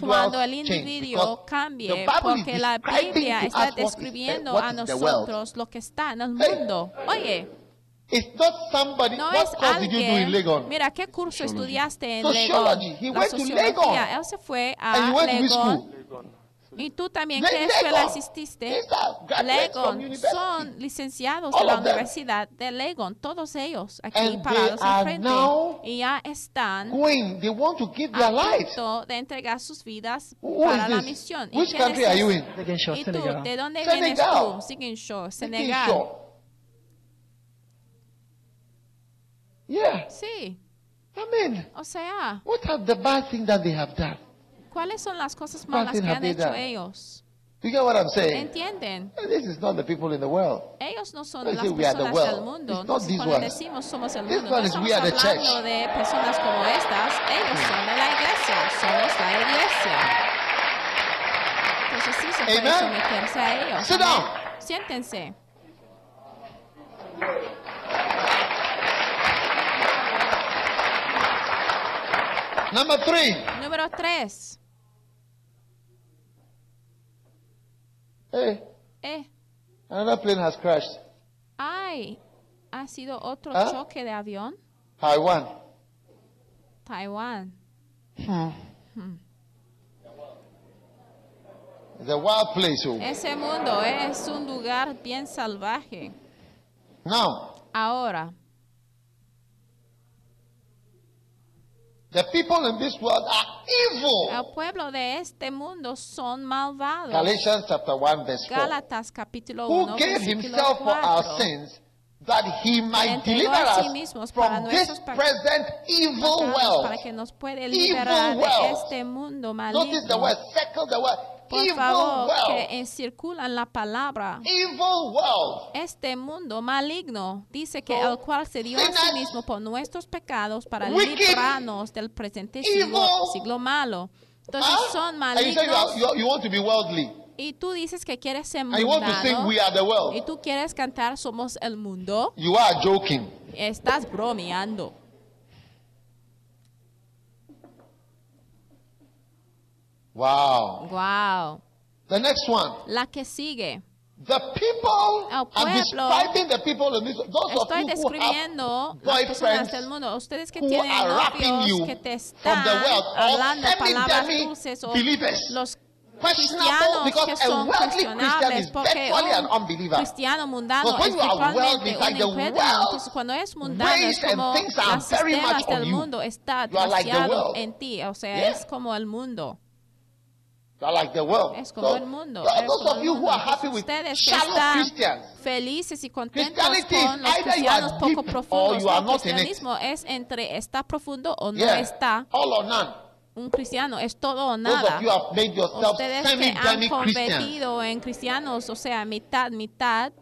cuando el individuo cambie, porque la Biblia está describiendo what a nosotros lo que está en el mundo. Oye, It's not somebody. no what es course did you do in alguien. Legon? Mira, ¿qué curso estudiaste en Sociology. Legon? He La went to sociología. Legon. Él se fue And a went Legon. ¿Y tú también qué escuela asististe? Legon. Son licenciados de la universidad de Legon. Todos ellos aquí And parados enfrente. now Y ya están Going, they want to give their a de entregar sus vidas Who para la misión. ¿Y Which quién country es are you ese? in? ¿Y tú? ¿De dónde Senegal. vienes tú? Making Senegal. Sí. I mean, O sea, what are the bad things that they have done? ¿Cuáles son las cosas malas que han hecho ellos? You get what I'm saying? ¿Entienden? This is not the people in the world. Ellos no son las personas del mundo. It's not Entonces, these cuando ones. decimos somos el This mundo, no estamos hablando church. de personas como estas. Ellos son de la iglesia. Somos la iglesia. Entonces sí se puede someterse a ellos. Sit down. Siéntense. Number three. Número tres. Hey, Eh, another plane has crashed. ay, ha sido otro ¿Ah? choque de avión. Taiwan. Taiwán. It's a wild place. Oh. Ese mundo es un lugar bien salvaje. Now, Ahora, the people in this world are evil. el pueblo de este mundo son malvados. Galatians chapter 1, verse 4. Gálatas capítulo Who 1, gave versículo himself for our 4. sins that he might deliver sí us from this present evil world. Para que nos puede Evil liberar de este mundo Notice the word, circle the word. Por favor, que encirculan la palabra. Este mundo maligno dice que el cual se dio a sí mismo por nuestros pecados para librarnos del presente siglo, siglo malo. Entonces son malignos. Y tú dices que quieres ser mundano. Y tú quieres cantar Somos el mundo. Estás bromeando. Wow. Wow. The next one. La que sigue. The people, El pueblo. the people in this, those of Estoy have describiendo las personas del mundo. Ustedes que tienen novios que te from the están hablando palabras dulces o los questionable cristianos que son cuestionables porque an un cristiano mundano es un incrédulo. Entonces cuando es mundano es como los sistemas del mundo está demasiado en ti. O sea, es como el mundo. Like the world. Es como So, el mundo. es those como of el you who are happy with Ustedes que están Christians, felices y contentos con los cristianos poco profundos. it. cristianismo es entre está profundo o no yeah, está. all or none. Un cristiano es todo o nada. Ustedes que han convertido en cristianos, o sea, mitad, mitad,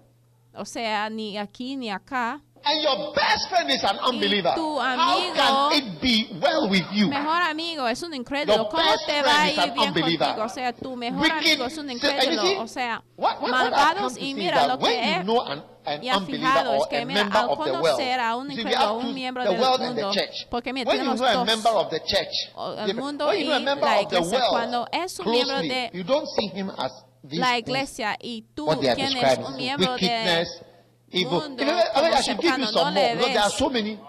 o sea, ni aquí ni acá. And your best friend is an unbeliever. tu How amigo- can it be well with you? Mejor amigo es un incrédulo. Your ¿Cómo te va a ir bien unbeliever. contigo? O sea, tu mejor Wicked- amigo es un you see, incrédulo. O sea, What, what, malvados y mira is lo que you he know an, an y ha fijado es que mira, al conocer a un incrédulo, un miembro del mundo, church. porque mira, tenemos dos, el mundo y la iglesia, world cuando es un miembro de la iglesia y tú tienes un miembro de evil. mundo should give you cercano, some no more le because there are ves. so many.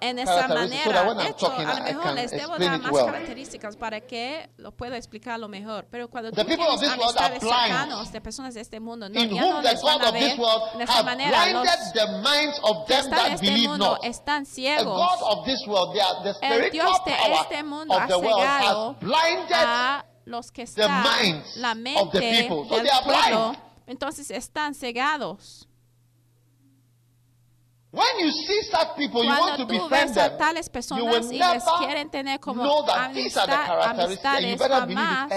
en esa characteristics, so manera. De hecho, a lo mejor les debo dar más well. características para que lo pueda explicarlo mejor. Pero cuando The tú tienes amistades cercanos de personas de este mundo, no, in ya no whom the les van a of this ver world de esa manera. Los blinded the minds of que them están en este mundo not. están The ciegos. God of this world, are the El Dios de este mundo of ha cegado a los que the están minds la mente. So del they are pueblo. Entonces están cegados. When you see such people, you want Cuando to tú ves a them. tales You personas will y les quieren tener como the amistad, amistades, jamás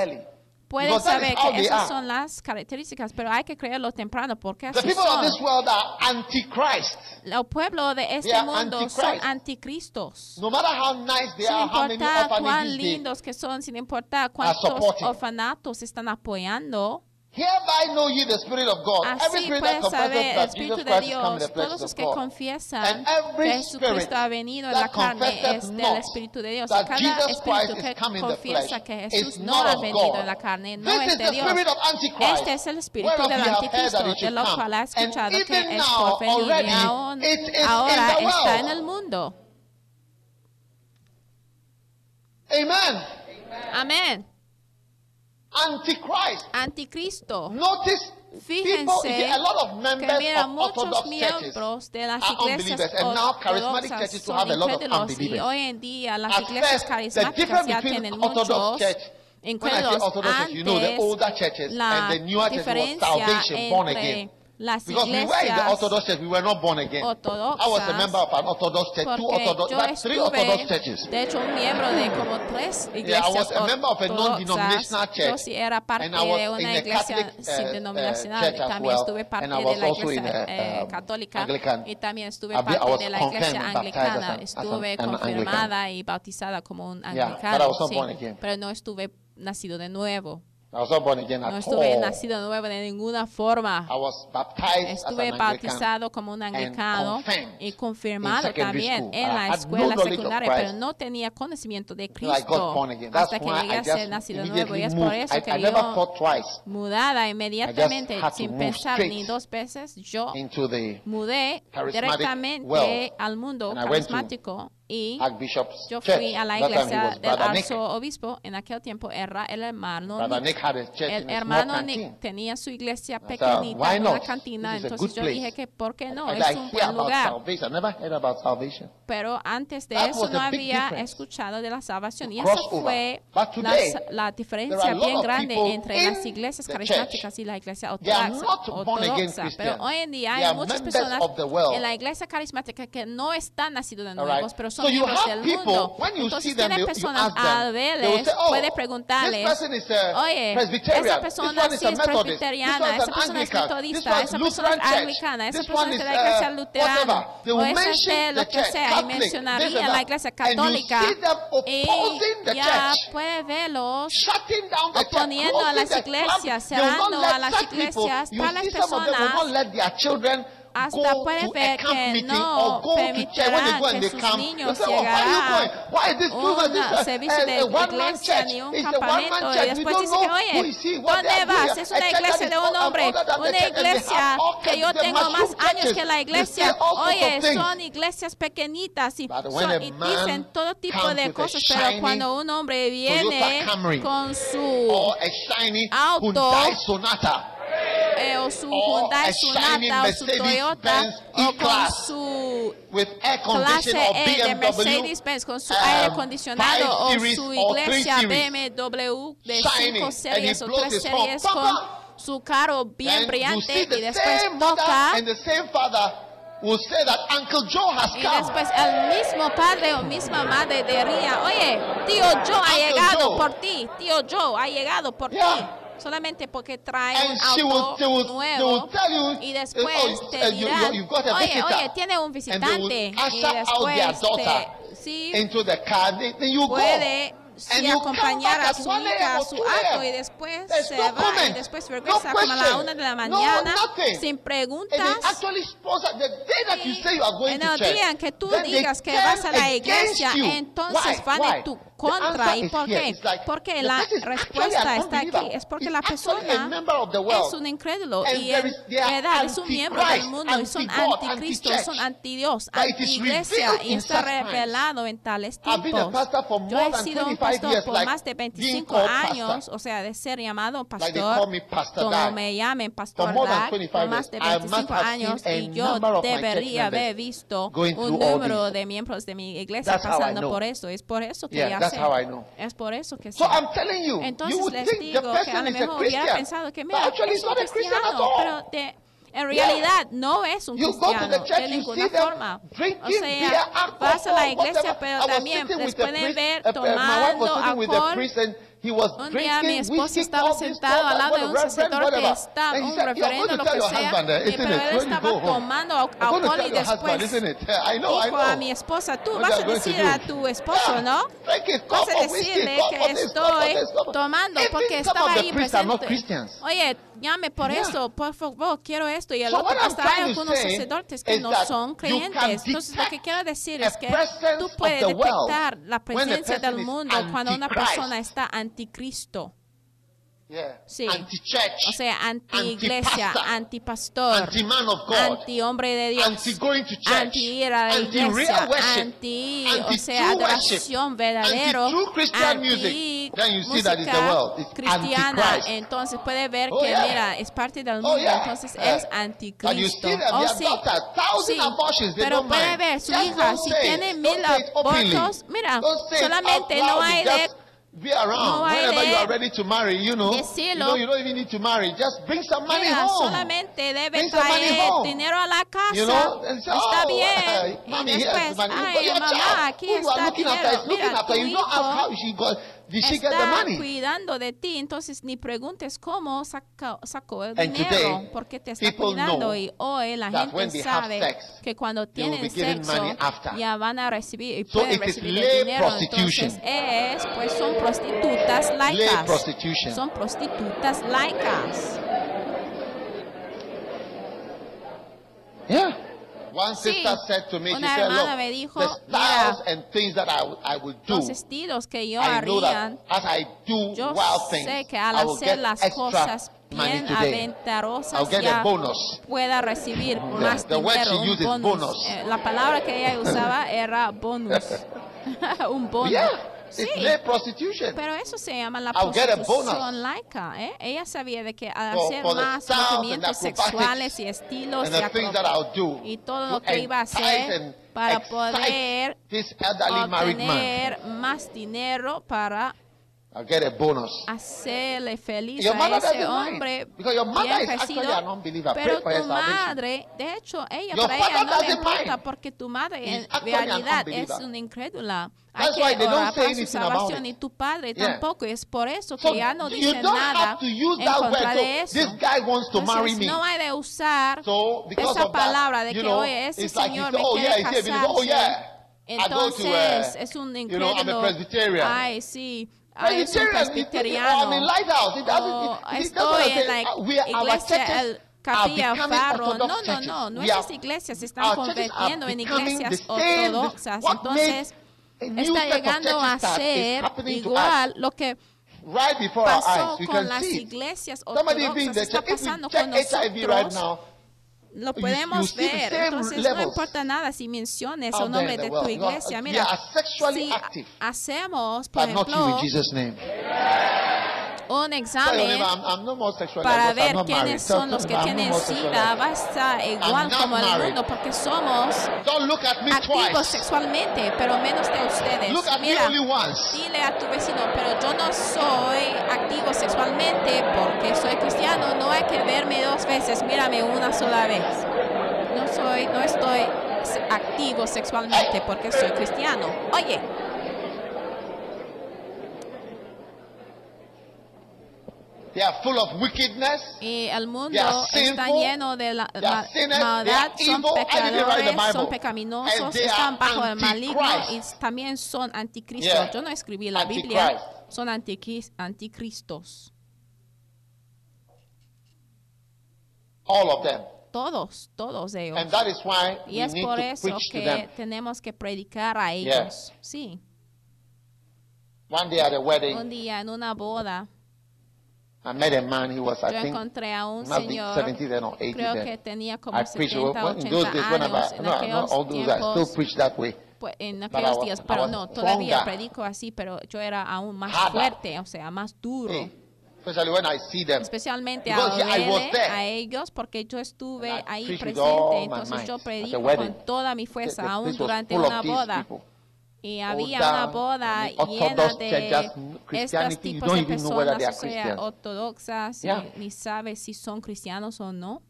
is saber que they esas son las características, pero hay que creerlo temprano porque The así people of this son. world are antichrist. El pueblo de este mundo son anticristos. No matter how nice they Sin are, how many cuán they lindos que son, sin importar cuántos orfanatos están apoyando, Hereby know ye the Spirit of God. Every Así spirit that puedes saber confesses el that Espíritu Jesus de Christ is come in the Dios. flesh Todos is los que God. confiesan And que every Jesucristo spirit ha venido en la that carne es del not Espíritu de Dios. Cada Jesus espíritu Christ que is come in the confiesa flesh que is Jesús no not ha venido God. en la carne no This es is de the Dios. spirit of Antichrist. Este es el espíritu whereof del anticristo, de lo cual ha And escuchado que even es now, por venir y aún ahora in the está en world. el mundo. Amen. Amén. Antichrist. Anticristo. Notice Fíjense a lot of que members mira, muchos miembros de las iglesias ortodoxas son incrédulos y hoy en día las iglesias carismáticas ya tienen muchos incrédulos antes la and the newer churches was diferencia entre. Las Because we were in the iglesias Orthodox church, we were not born again. I was a ortodoxas, member of an Orthodox church, two porque Orthodox, yo about three Orthodox estuve, churches. de hecho, un miembro de como tres Yeah, I iglesias was a member of a non-denominational ortodoxas. church. Yo sí era parte and I was de in una iglesia Catholic, uh, sin uh, denominacional. también well. estuve parte de la iglesia a, eh, um, católica. Anglican. Y también estuve I parte de la iglesia anglicana. an- Estuve an confirmada y bautizada como un Yeah, anglicano. sí, born again. pero no estuve nacido de nuevo. No estuve nacido nuevo de ninguna forma. Estuve bautizado como un anglicano y confirmado también en la escuela secundaria, pero no tenía conocimiento de Cristo. hasta que llegué a ser nacido nuevo. Y es por eso que yo, mudada inmediatamente, sin pensar ni dos veces, yo mudé directamente al mundo carismático y Archbishop's yo fui a la iglesia del arzobispo. En aquel tiempo era el hermano Nick. El hermano. Nick tenía su iglesia pequeñita "Why en una cantina, entonces yo dije que ¿por qué no? Es un buen lugar. Pero antes de eso no había difference. escuchado de la salvación. Y esa fue la, diferencia bien grande entre las iglesias carismáticas y la iglesia ortodoxa. Pero hoy en día hay muchas personas en la iglesia carismática que no están nacidos de nuevos, pero son So miembros del people, mundo. Entonces you personas say, "Oh, puede this preguntarles, oye, esa persona sí es presbiteriana, esa persona es metodista, esa persona es anglicana, esa persona es de la iglesia uh, luterana, o esa es de lo que sea, y Catholic, this mencionaría and la iglesia católica, y ya church. puede verlos oponiendo a las iglesias, cerrando a las iglesias, tales personas hasta a camp que no and que sus niños "Oh, llegarán this un a- servicio de a, a one-man iglesia ni un a campamento y después don't dice know que who oye ¿dónde vas? es A una iglesia de un hombre una iglesia que yo tengo más años que la iglesia. oye son iglesias pequeñitas y, son- a y dicen todo tipo de a cosas pero cuando un hombre viene con su a Auto. Eh, o su Hyundai a shiny Sonata o su Toyota o con E-Class su clase E de Mercedes-Benz con su um, aire acondicionado o su iglesia. BMW de Shiny, 5 and series o blows 3 his horn. series con su carro bien brillante y después toca will say that Uncle Joe has y come. después el mismo padre o misma madre diría, oye, tío Joe ha Uncle llegado Joe. por ti, tío Joe ha llegado por ti. Solamente porque trae And un will, will, nuevo you, y uh, después oh, te you, dirán, you, oye, oye, tiene un visitante y después te, sí, into the car. Then, then you puede go. Come acompañar a su 1 hija a su 2 acto y después There's se no va y después no regresa como a la una de la no mañana nothing. sin preguntas. going En el día en que tú digas que vas a la iglesia, entonces Why? van Why? en tu contra. ¿Y por qué? Like, Porque la respuesta está aquí. Es porque la persona es un incrédulo y en verdad es un miembro del mundo y son anticristo, son antidios, anti-iglesia y está revelado en tales tiempos. Yo he sido un 25 pastor years, por like más de being 25 called años, pastor. o sea, de ser llamado Like pastor, me Pastor como Dag. me llamen pastor 25 por más de years, I must 25 have años y yo debería haber visto un número de miembros de mi iglesia That's pasando por eso. Es por eso que Yeah, sé. Es por eso que sé. So I'm telling you, you Entonces would les digo que a lo mejor hubiera pensado que mira, es un cristiano, pero de, en realidad no es un cristiano de ninguna forma. O sea, vas a la iglesia, pero también les pueden ver tomando alcohol. Un día mi drinking esposo estaba sentado al lado de un sacerdote, whatever. está un said, "You're referendo, lo que sea, isn't pero él estaba tomando alcohol y después dijo a mi esposa, tú vas a decir a tu esposo, ¿no? Vas a decirle que estoy tomando porque estaba ahí presente. Oye, llame por Yeah. eso, por favor, quiero esto. Y el So otro hasta hay algunos sacerdotes que no son creyentes. Entonces lo que quiero decir es que tú puedes detectar la presencia del mundo cuando una persona está anticristo. Yeah. Sí. Anti-church. O sea, anti-iglesia, Anti-pastor. anti-hombre de Dios, church. anti-ir a la iglesia, worship. anti, o sea, adoración verdadero, anti music. Then you see that it's the música cristiana. Entonces puede ver Oh, que, mira, es parte del Oh, mundo, entonces es anticristo. Oh, sí. Sí, pero puede ver su hija, si tiene mil abortos, mira, solamente no hay de be around. no Whenever you are ready to marry, you know, you know, you don't even need to marry. Just bring some money Mira, home. solamente debe Bring some money home. dinero a la casa. You know, and say, está oh, bien. uh, mommy, here's money. ay, But your mamá, child, who you are está looking after, is looking Mira, after. You don't ask how she got, did she get the está money? cuidando de ti, entonces ni preguntes cómo saca- sacó el And dinero, today, porque te está cuidando. Y hoy la gente sabe sex, que cuando tienen sexo ya van a recibir y So pueden recibir el dinero. Entonces es, pues son prostitutas laicas. Son prostitutas laicas. Yeah. One Sí. sister said to me, she Una said, hermana look, me dijo, the styles "Mira, and things that I, I would do, Los estilos que yo that as I do Yo wild things, sé que al I will hacer get las extra cosas bien aventarosas ya pueda recibir más the word she dinero, un uses, bonus. bonus. Eh, la palabra que ella usaba era bonus, un bonus. Yeah, Sí, it's lay prostitution. pero eso se llama la I'll get a prostitución laica. ¿eh? Ella sabía de que al For- hacer for the más styles and movimientos acrobatics sexuales y estilos and y the things that I'll do y todo to lo que iba a entice hacer and para excite poder this elderly married man. obtener más dinero para I'll get a bonus. hacerle feliz Your a mother ese hombre because your mother bien crecido, pero tu madre, de hecho, ella Your para ella no le importa mind. porque tu madre en realidad es una incrédula. Hay That's que why they don't orar por su salvación y tu padre Yeah. tampoco. Es por eso So que ya no you dice nada en contra de eso. this guy wants to marry Entonces, me. no hay de usar So esa of that, palabra de you que know, oye ese like you señor me oh quiere casarse. Entonces es un you incrédulo. Ay, sí. Ay, es un presbiteriano. O estoy en la our iglesia el Capilla. Orthodox No, no, no. Nuestras iglesias se están convirtiendo en iglesias ortodoxas. What Entonces, está llegando a ser igual lo que pasó con las iglesias ortodoxas. Está pasando con nosotros. Lo podemos ver. Entonces no importa nada si menciones el nombre de tu iglesia. Mira, si active, hacemos, por ejemplo. Un examen para ver quiénes son los que tienen SIDA, active. va a estar igual como el mundo porque somos Don't look at me activos sexualmente, pero menos de ustedes. Mira, dile a tu vecino, pero yo no soy activo sexualmente porque soy cristiano, no hay que verme dos veces, mírame una sola vez. No soy, no estoy activo sexualmente porque soy cristiano. Oye, They are full of wickedness. y el mundo está lleno de la ma- sinners, maldad, son evil. Pecadores, son pecaminosos, están bajo el maligno y también son anticristos. Yeah, Yo no escribí la Biblia, son anticris- anticristos. All of them. Todos, todos ellos. And that is why Y es por to eso preach to que tenemos que predicar a ellos. Sí, One day at a un wedding, día en una boda I met a man. He was, I yo think, encontré a un must be señor, 70 then or 80 creo then. que tenía como I preached 70, when, in those 80 days, whenever, años. En no, not aquellos all those guys still tiempos, preach that way. pues, en But I aquellos was- días, I pero was no, todavía stronger. predico así, pero yo era aún más Harder. fuerte, o sea, más duro. Hey, especially when I see them. Especialmente a, Because I was verle there. a ellos, porque yo estuve And I ahí preached with presente, my entonces might yo at the predico wedding. con toda mi fuerza, aún was durante full of una these boda. people. Y había una boda llena de estos tipos de personas, o sea, ortodoxas, y ni sabes si son cristianos o no.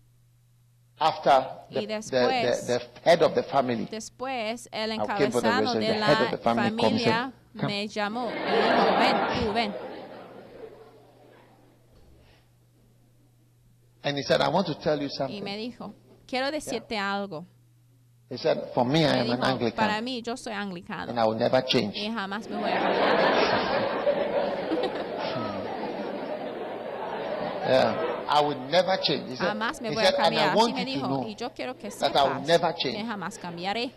After the, Y después- the, the head of the family, Después, el encabezado de la the family comes familia in. Me llamó y dijo, ven, tú ven. and he said, I want to tell you Y something. me dijo, quiero decirte algo. He said, For me, I am an dijo, para Anglican, mí, yo soy anglicano. and I will never change. y jamás me voy a cambiar. Yeah, I will never change. He said, Jamás me he voy a and I cambiar. Want me to dijo, know. y yo quiero que that I will sepas never change. que jamás cambiaré.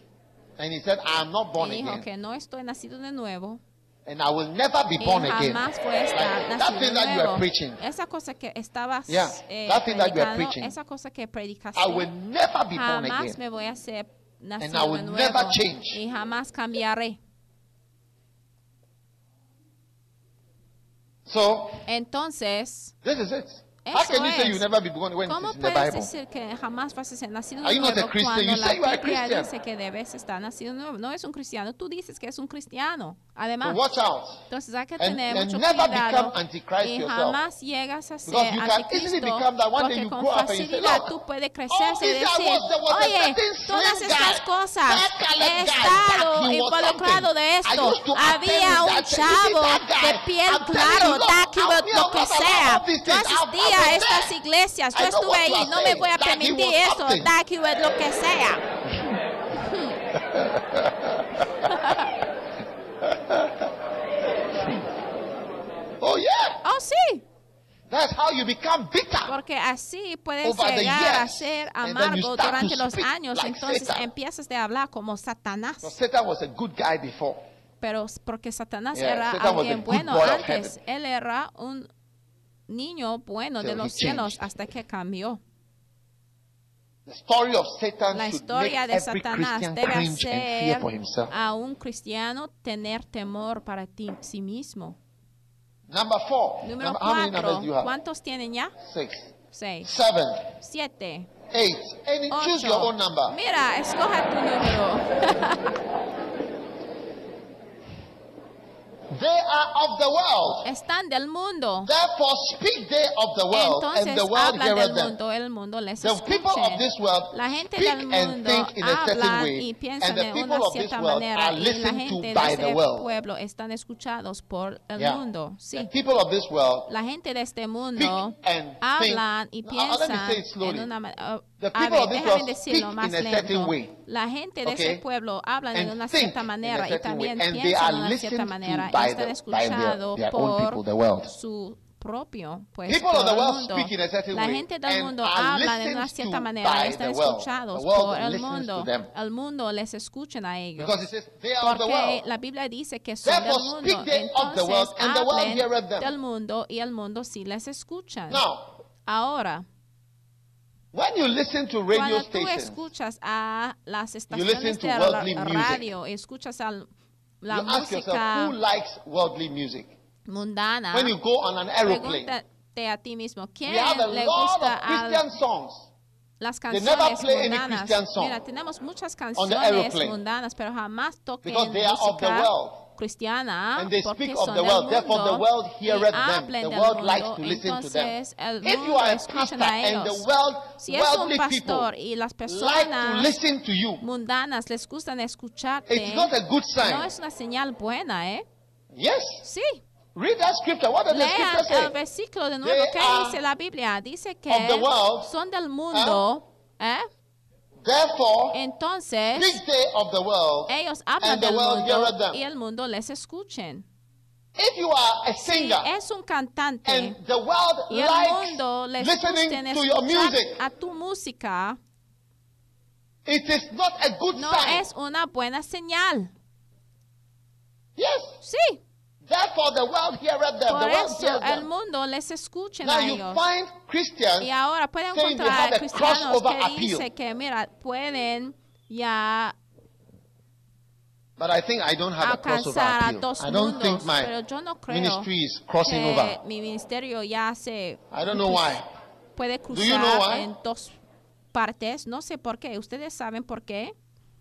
And he said, I am not born Y dijo again, que no estoy nacido de nuevo and I will never be y born again. jamás voy a estar Like, that thing that you are nuevo. preaching, Esa cosa que estabas Yeah, eh, that thing that you are preaching. esa cosa que predicaste, I will never be born jamás again. me voy a ser I nacido will de never nuevo change. y jamás cambiaré. So Entonces, this is it. Eso es. ¿Cómo puedes decir que jamás vas a ser nacido de nuevo cuando la Biblia dice que debes estar nacido de nuevo? No es un cristiano, tú dices que es un cristiano. Además, watch out. entonces hay que tener mucho never cuidado y jamás llegas a ser anticristo porque con facilidad "Look, tú puedes all crecer y decir, oye, todas estas cosas he estado involucrado de esto. Había un chavo de piel claro, I'm- lo que sea. all these A estas iglesias, yo estuve ahí, no me voy a permitir eso, something. da que lo que sea. Oh yeah. Oh, sí, That's how you become bitter. porque así puedes llegar a ser amargo durante los años, like entonces Satan. empiezas de hablar como Satanás. Satan was a good guy before. Pero porque Satanás Yeah, era Satan alguien bueno antes, él era un niño bueno de los cielos hasta que cambió. La historia de Satanás debe hacer a un cristiano tener temor para ti, sí mismo. Number four. Número cuatro? ¿cuántos tienen ya? Six, Seis, seven, siete, eight. Any choose your ocho. own number. Mira, escoja tu número. They are of the world. están del mundo. Therefore, speak they of the world, and Entonces the world del them. mundo, el mundo les The people of this world La gente speak del and mundo think in a certain hablan way, y and piensan the de people una of this cierta world manera are y la listened gente to de by este the world. pueblo están escuchados por el Yeah. mundo. Sí. The people of this world La gente de este mundo and hablan y think- Now, let me piensan en una manera. The A ver, déjame decirlo más lento. way. La gente de Okay? ese pueblo habla de and una cierta manera y también and piensan de una cierta manera y by están the- by their- escuchados their own people, world. por su propio pues por La gente del mundo habla de una cierta manera están escuchados por el mundo. El mundo les escucha a ellos. because it says they are of the Porque la Biblia dice que son del mundo. speak they of the world, Entonces and the world hablen del mundo y el mundo sí les escucha. Now, Ahora, when you listen to radio cuando tú escuchas a las listen estaciones to de radio escuchas a la you ask yourself, música who likes worldly music? mundana, When you go on an aeroplane, pregúntate a ti mismo, ¿quién we have a le lot gusta of Christian songs. las They never canciones play any mundanas? Christian song Mira, tenemos muchas canciones aeroplane. mundanas, pero jamás toquen Because they are of the música world. Cristiana And they porque speak of son the del world. Therefore, the mundo world y The del world mundo, likes to listen to them. entonces el If you mundo are a escucha a the ellos. world, Si es un pastor y las like to personas listen to you, mundanas les gustan escucharte, it's not a good no sign. es una señal buena, ¿eh? Yes. Sí. Read that scripture. What does the Lean scripture el say? versículo de nuevo. They ¿Qué dice la Biblia? Dice que of the world, son del mundo, ¿eh? Therefore, Entonces, speak they of the world, ellos hablan and the del world mundo them. y el mundo les escuchen. If you are a Si singer es un cantante and the world y el mundo les listening to your music, a tu música, it is not a good no sign. es una buena señal. Yes. Sí, Therefore, the world heareth them. por the world eso el mundo les escucha a ellos. Y ahora pueden encontrar cristianos que dicen que, mira, pueden ya But I think I don't have a crossover alcanzar a dos I don't mundos, think my pero yo no creo ministry is crossing que over. mi ministerio ya se I don't know why. puede Do you know cruzar why? en dos partes. No sé por qué. Ustedes saben por qué.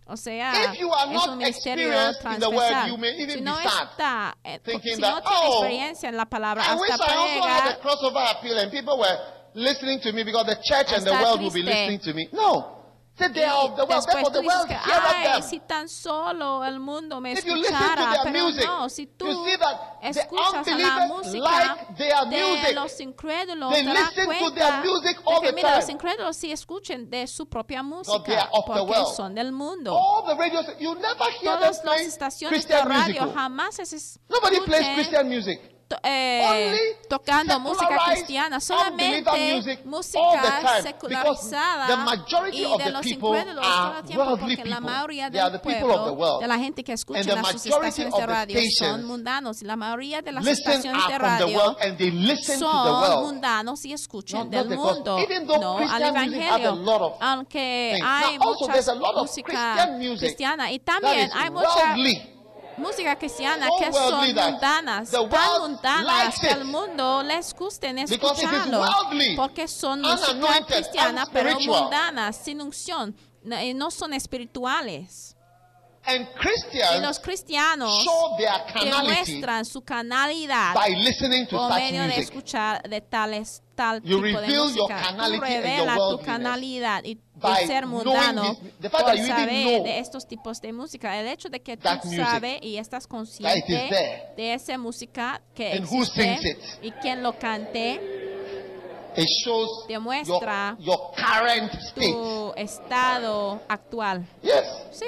O sea, If you are es un ministerio transversal. you may even si no está, eh, si that, no tiene "Oh, experiencia en la palabra, I hasta puede crossover appeal and people were listening to me because the church and the world will be listening to me. No. Después tú dices que, ay, si tan solo el mundo me escuchara, pero no, si tú escuchas a la música de los incrédulos, te das cuenta de que, mira, los incrédulos sí escuchen de su propia música porque son del mundo. Todas las estaciones de radio jamás se To- eh, tocando música cristiana, solamente música secularizada y de los people incrédulos todo el tiempo, porque la mayoría del pueblo, world. de la gente que escucha sus majority estaciones de radio son mundanos y la mayoría de las estaciones de radio world and they listen to the son mundanos y escuchan del mundo, no al evangelio, aunque hay mucha música cristiana y también hay mucha. Música cristiana que worldly son mundanas, tan mundanas que al mundo les gusten escucharlo, porque son música cristiana pero mundanas, sin unción, no, y no son espirituales. And Y Christians los cristianos show their demuestran su canalidad by listening to por medio de music. escuchar de tales tal You tipo de música. Tú revelas tu canalidad y el ser mundano this- por saber de estos tipos de música. El hecho de que tú sabes y estás consciente de esa música que existe y quien lo cante, It shows Demuestra your, your current state. tu estado actual. Yes. Sí,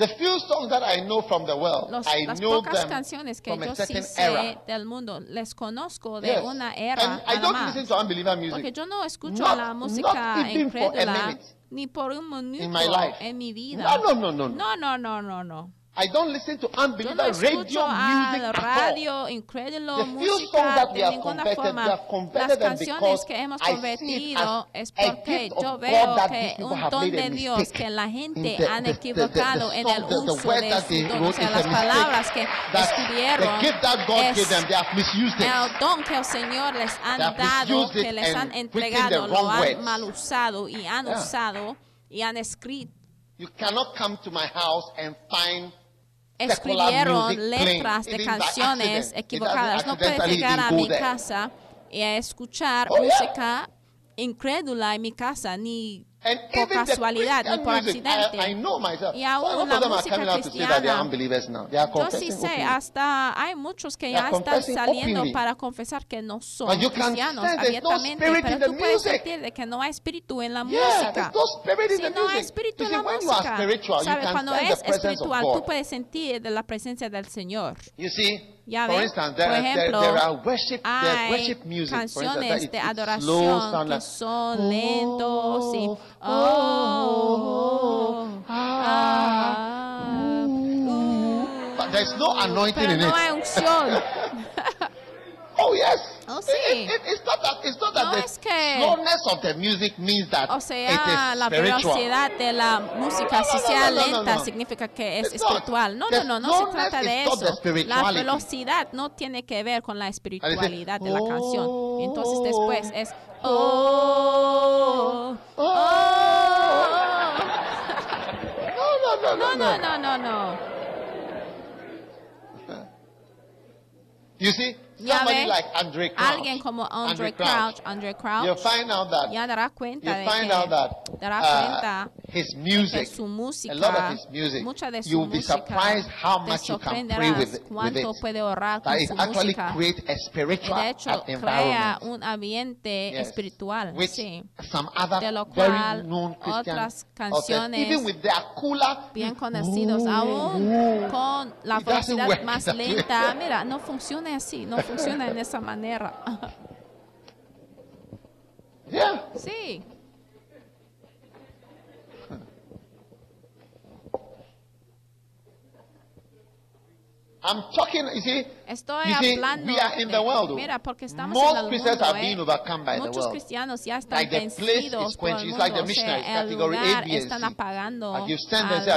The few songs that I know from the world, los- I las know pocas them canciones que from yo a sí certain sé era. del mundo, les conozco de Yes. una era. And I nada don't más. listen to unbeliever music. Porque yo no escucho Not- la música incrédula ni por un minuto in my life. en mi vida. No, no, no, no, no. No, no, no, no, no. I don't listen to unbeliever no radio music radio, incrédulo, The few songs música de ninguna forma. Las canciones because que hemos convertido es porque yo God veo que un have don de Dios que la gente the- han the- the- the- equivocado en el uso de. O sea, las palabras que escribieron the gift that God es gave them, they have misused it. el don que el Señor les han They have dado, que les han and written entregado, the lo wrong han mal usado y han Yeah. usado y han escrito. You cannot come to my house and find escribieron letras de canciones equivocadas. No puede llegar a mi casa y a escuchar música incrédula en mi casa, ni por casualidad ni por accidente. Y aún la música cristiana, yo sí sé, hasta hay muchos que ya están saliendo para confesar que no son cristianos abiertamente, pero tú puedes sentir de que no hay espíritu en la música. No si no hay espíritu en la música, ¿sabes? Cuando es espiritual, tú puedes sentir de la presencia del Señor. Ya ven, por ejemplo, hay canciones de adoración que son lentos y... Oh, ah, But there's no anointing Pero no hay unción. oh yes. Oh, It- sí. it- it's not that. It's not that No the es que- slowness of the music means that O it sea, is la velocidad de la música, No, no, no, lenta, significa que es It's not. espiritual. No, no, no, no se trata de eso. La velocidad no tiene que ver con la espiritualidad de la oh, canción. Entonces después es oh, oh. No, no, no, No, no, no, no, no, no. You see, Ya like Andre Crouch. Alguien como Andre Crouch, Andre Crouch, You find out that ya cuenta de find out that que uh, su música, a lot of his music, mucha de su you'll be música, surprised how much you can pray with, cuánto it. puede orar con That it su actually música. create a spiritual de hecho, crea un ambiente Yes. espiritual, Which sí, some other De lo very cual known Christian otras canciones even with their cooler, bien conocidos, aún con la velocidad más lenta. Mira, no funciona así, no funciona en esa manera. yeah, Sí, I'm talking. You see, estoy you see, hablando. we are in the world. mira, porque estamos Most en el Christians mundo, have ¿eh? been overcome by the world. cristianos ya están Like vencidos por el. It's like the o sea, el lugar ABSC. están apagando Like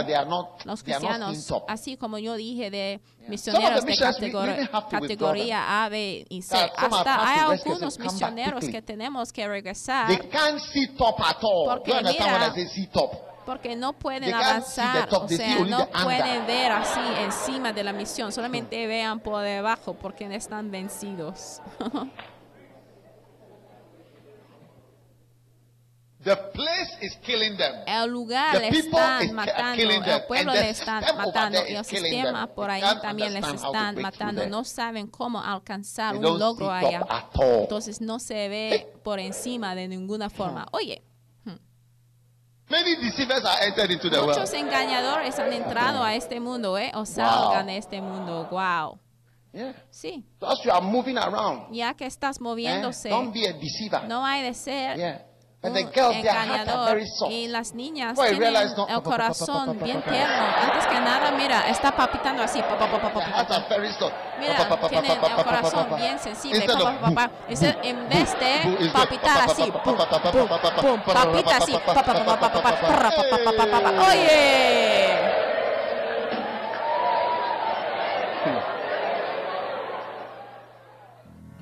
they are not, los they are not cristianos, in top. así como yo dije de misioneros de missionaries, we categoría A, B y C. Hasta hay algunos misioneros que tenemos que regresar They can't sit top at all. Porque mira, top? Porque no pueden avanzar, o sea, no pueden ver así encima de la misión, solamente vean por debajo porque están vencidos. The place is killing them. El lugar le están matando, el pueblo le están matando y el sistema por ahí también les están matando. No saben cómo alcanzar un logro allá. Entonces no se ve por encima de ninguna forma. Oye, Many deceivers are entered into the world. muchos engañadores han entrado a este mundo, ¿eh? O salgan de este mundo. Wow. Yeah. Sí, Thus you are moving around. ya que estás eh? moviéndose, Don't be a deceiver. no hay de ser Yeah. And the girls, engañador. Y las niñas tienen no, el corazón bien tierno. Antes que nada, mira, está papitando así. Pa, pa, pa, mira, tienen el corazón bien sensible. en vez de papitar así, papita así. Oye.